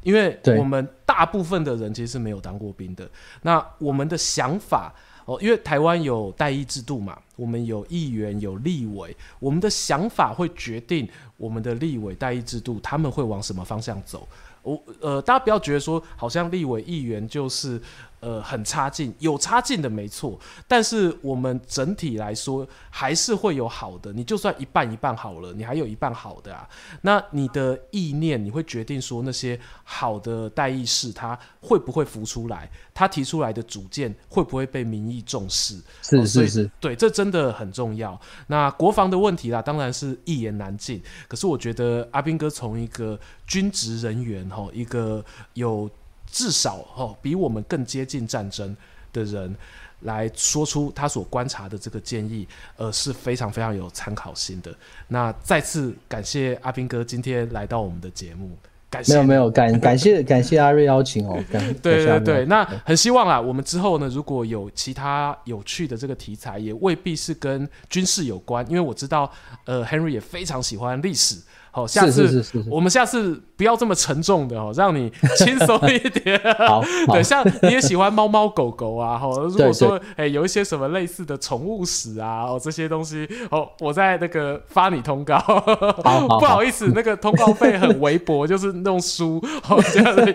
因为我们大部分的人其实是没有当过兵的，那我们的想法。哦，因为台湾有代议制度嘛，我们有议员有立委，我们的想法会决定我们的立委代议制度他们会往什么方向走。我呃，大家不要觉得说好像立委议员就是。呃，很差劲，有差劲的没错，但是我们整体来说还是会有好的。你就算一半一半好了，你还有一半好的啊。那你的意念，你会决定说那些好的代议士他会不会浮出来？他提出来的主见会不会被民意重视？是是是，哦，对，这真的很重要。那国防的问题啦，当然是一言难尽。可是我觉得阿斌哥从一个军职人员哈，一个有。至少哦，比我们更接近战争的人来说出他所观察的这个建议，呃，是非常非常有参考性的。那再次感谢阿斌哥今天来到我们的节目，感谢没有没有感 感谢感谢阿瑞邀请哦，感 对对对，那很希望啊，我们之后呢，如果有其他有趣的这个题材，也未必是跟军事有关，因为我知道呃，Henry 也非常喜欢历史。好，下次我们下次不要这么沉重的哦，让你轻松一点。好，对，像你也喜欢猫猫狗狗啊，哈，如果说哎有一些什么类似的宠物史啊，哦这些东西，哦，我在那个发你通告。好，不好意思，那个通告费很微薄，就是弄书，哦这样的，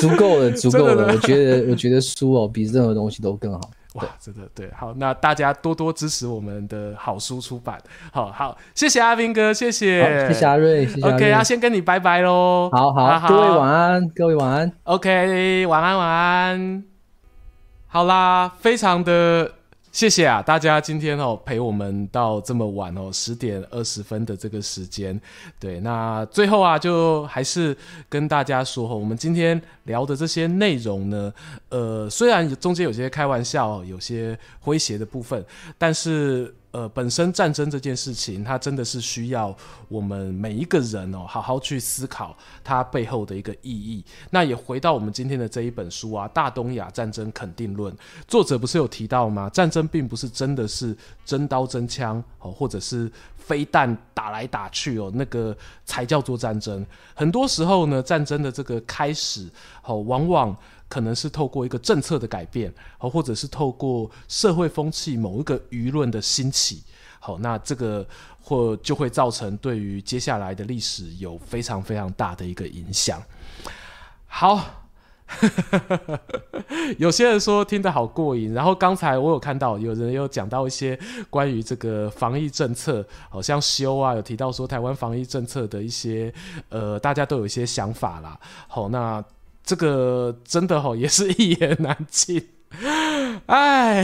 足够了，足够了。我觉得，我觉得书哦比任何东西都更好。哇，真的对，好，那大家多多支持我们的好书出版，好好，谢谢阿斌哥，谢谢，谢谢阿瑞，谢谢阿瑞，OK，要先跟你拜拜喽，好好，好，好，各位晚安，各位晚安，OK，晚安晚安，好啦，非常的。谢谢啊，大家今天哦陪我们到这么晚哦，十点二十分的这个时间。对，那最后啊，就还是跟大家说，我们今天聊的这些内容呢，呃，虽然中间有些开玩笑，有些诙谐的部分，但是。呃，本身战争这件事情，它真的是需要我们每一个人哦，好好去思考它背后的一个意义。那也回到我们今天的这一本书啊，《大东亚战争肯定论》，作者不是有提到吗？战争并不是真的是真刀真枪哦，或者是飞弹打来打去哦，那个才叫做战争。很多时候呢，战争的这个开始哦，往往。可能是透过一个政策的改变，好，或者是透过社会风气某一个舆论的兴起，好，那这个或就会造成对于接下来的历史有非常非常大的一个影响。好，有些人说听得好过瘾，然后刚才我有看到有人有讲到一些关于这个防疫政策，好像修啊，有提到说台湾防疫政策的一些，呃，大家都有一些想法啦。好，那。这个真的吼也是一言难尽，哎，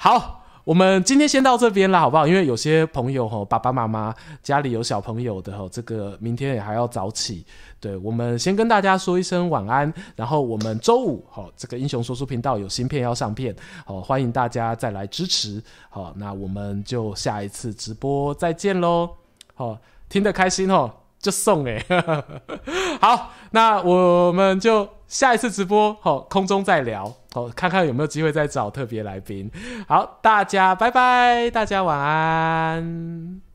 好，我们今天先到这边啦，好不好？因为有些朋友吼，爸爸妈妈家里有小朋友的吼，这个明天也还要早起，对，我们先跟大家说一声晚安，然后我们周五吼，这个英雄说书频道有新片要上片，好，欢迎大家再来支持，好，那我们就下一次直播再见喽，好，听得开心吼。就送哎，好，那我们就下一次直播，好，空中再聊，好，看看有没有机会再找特别来宾。好，大家拜拜，大家晚安。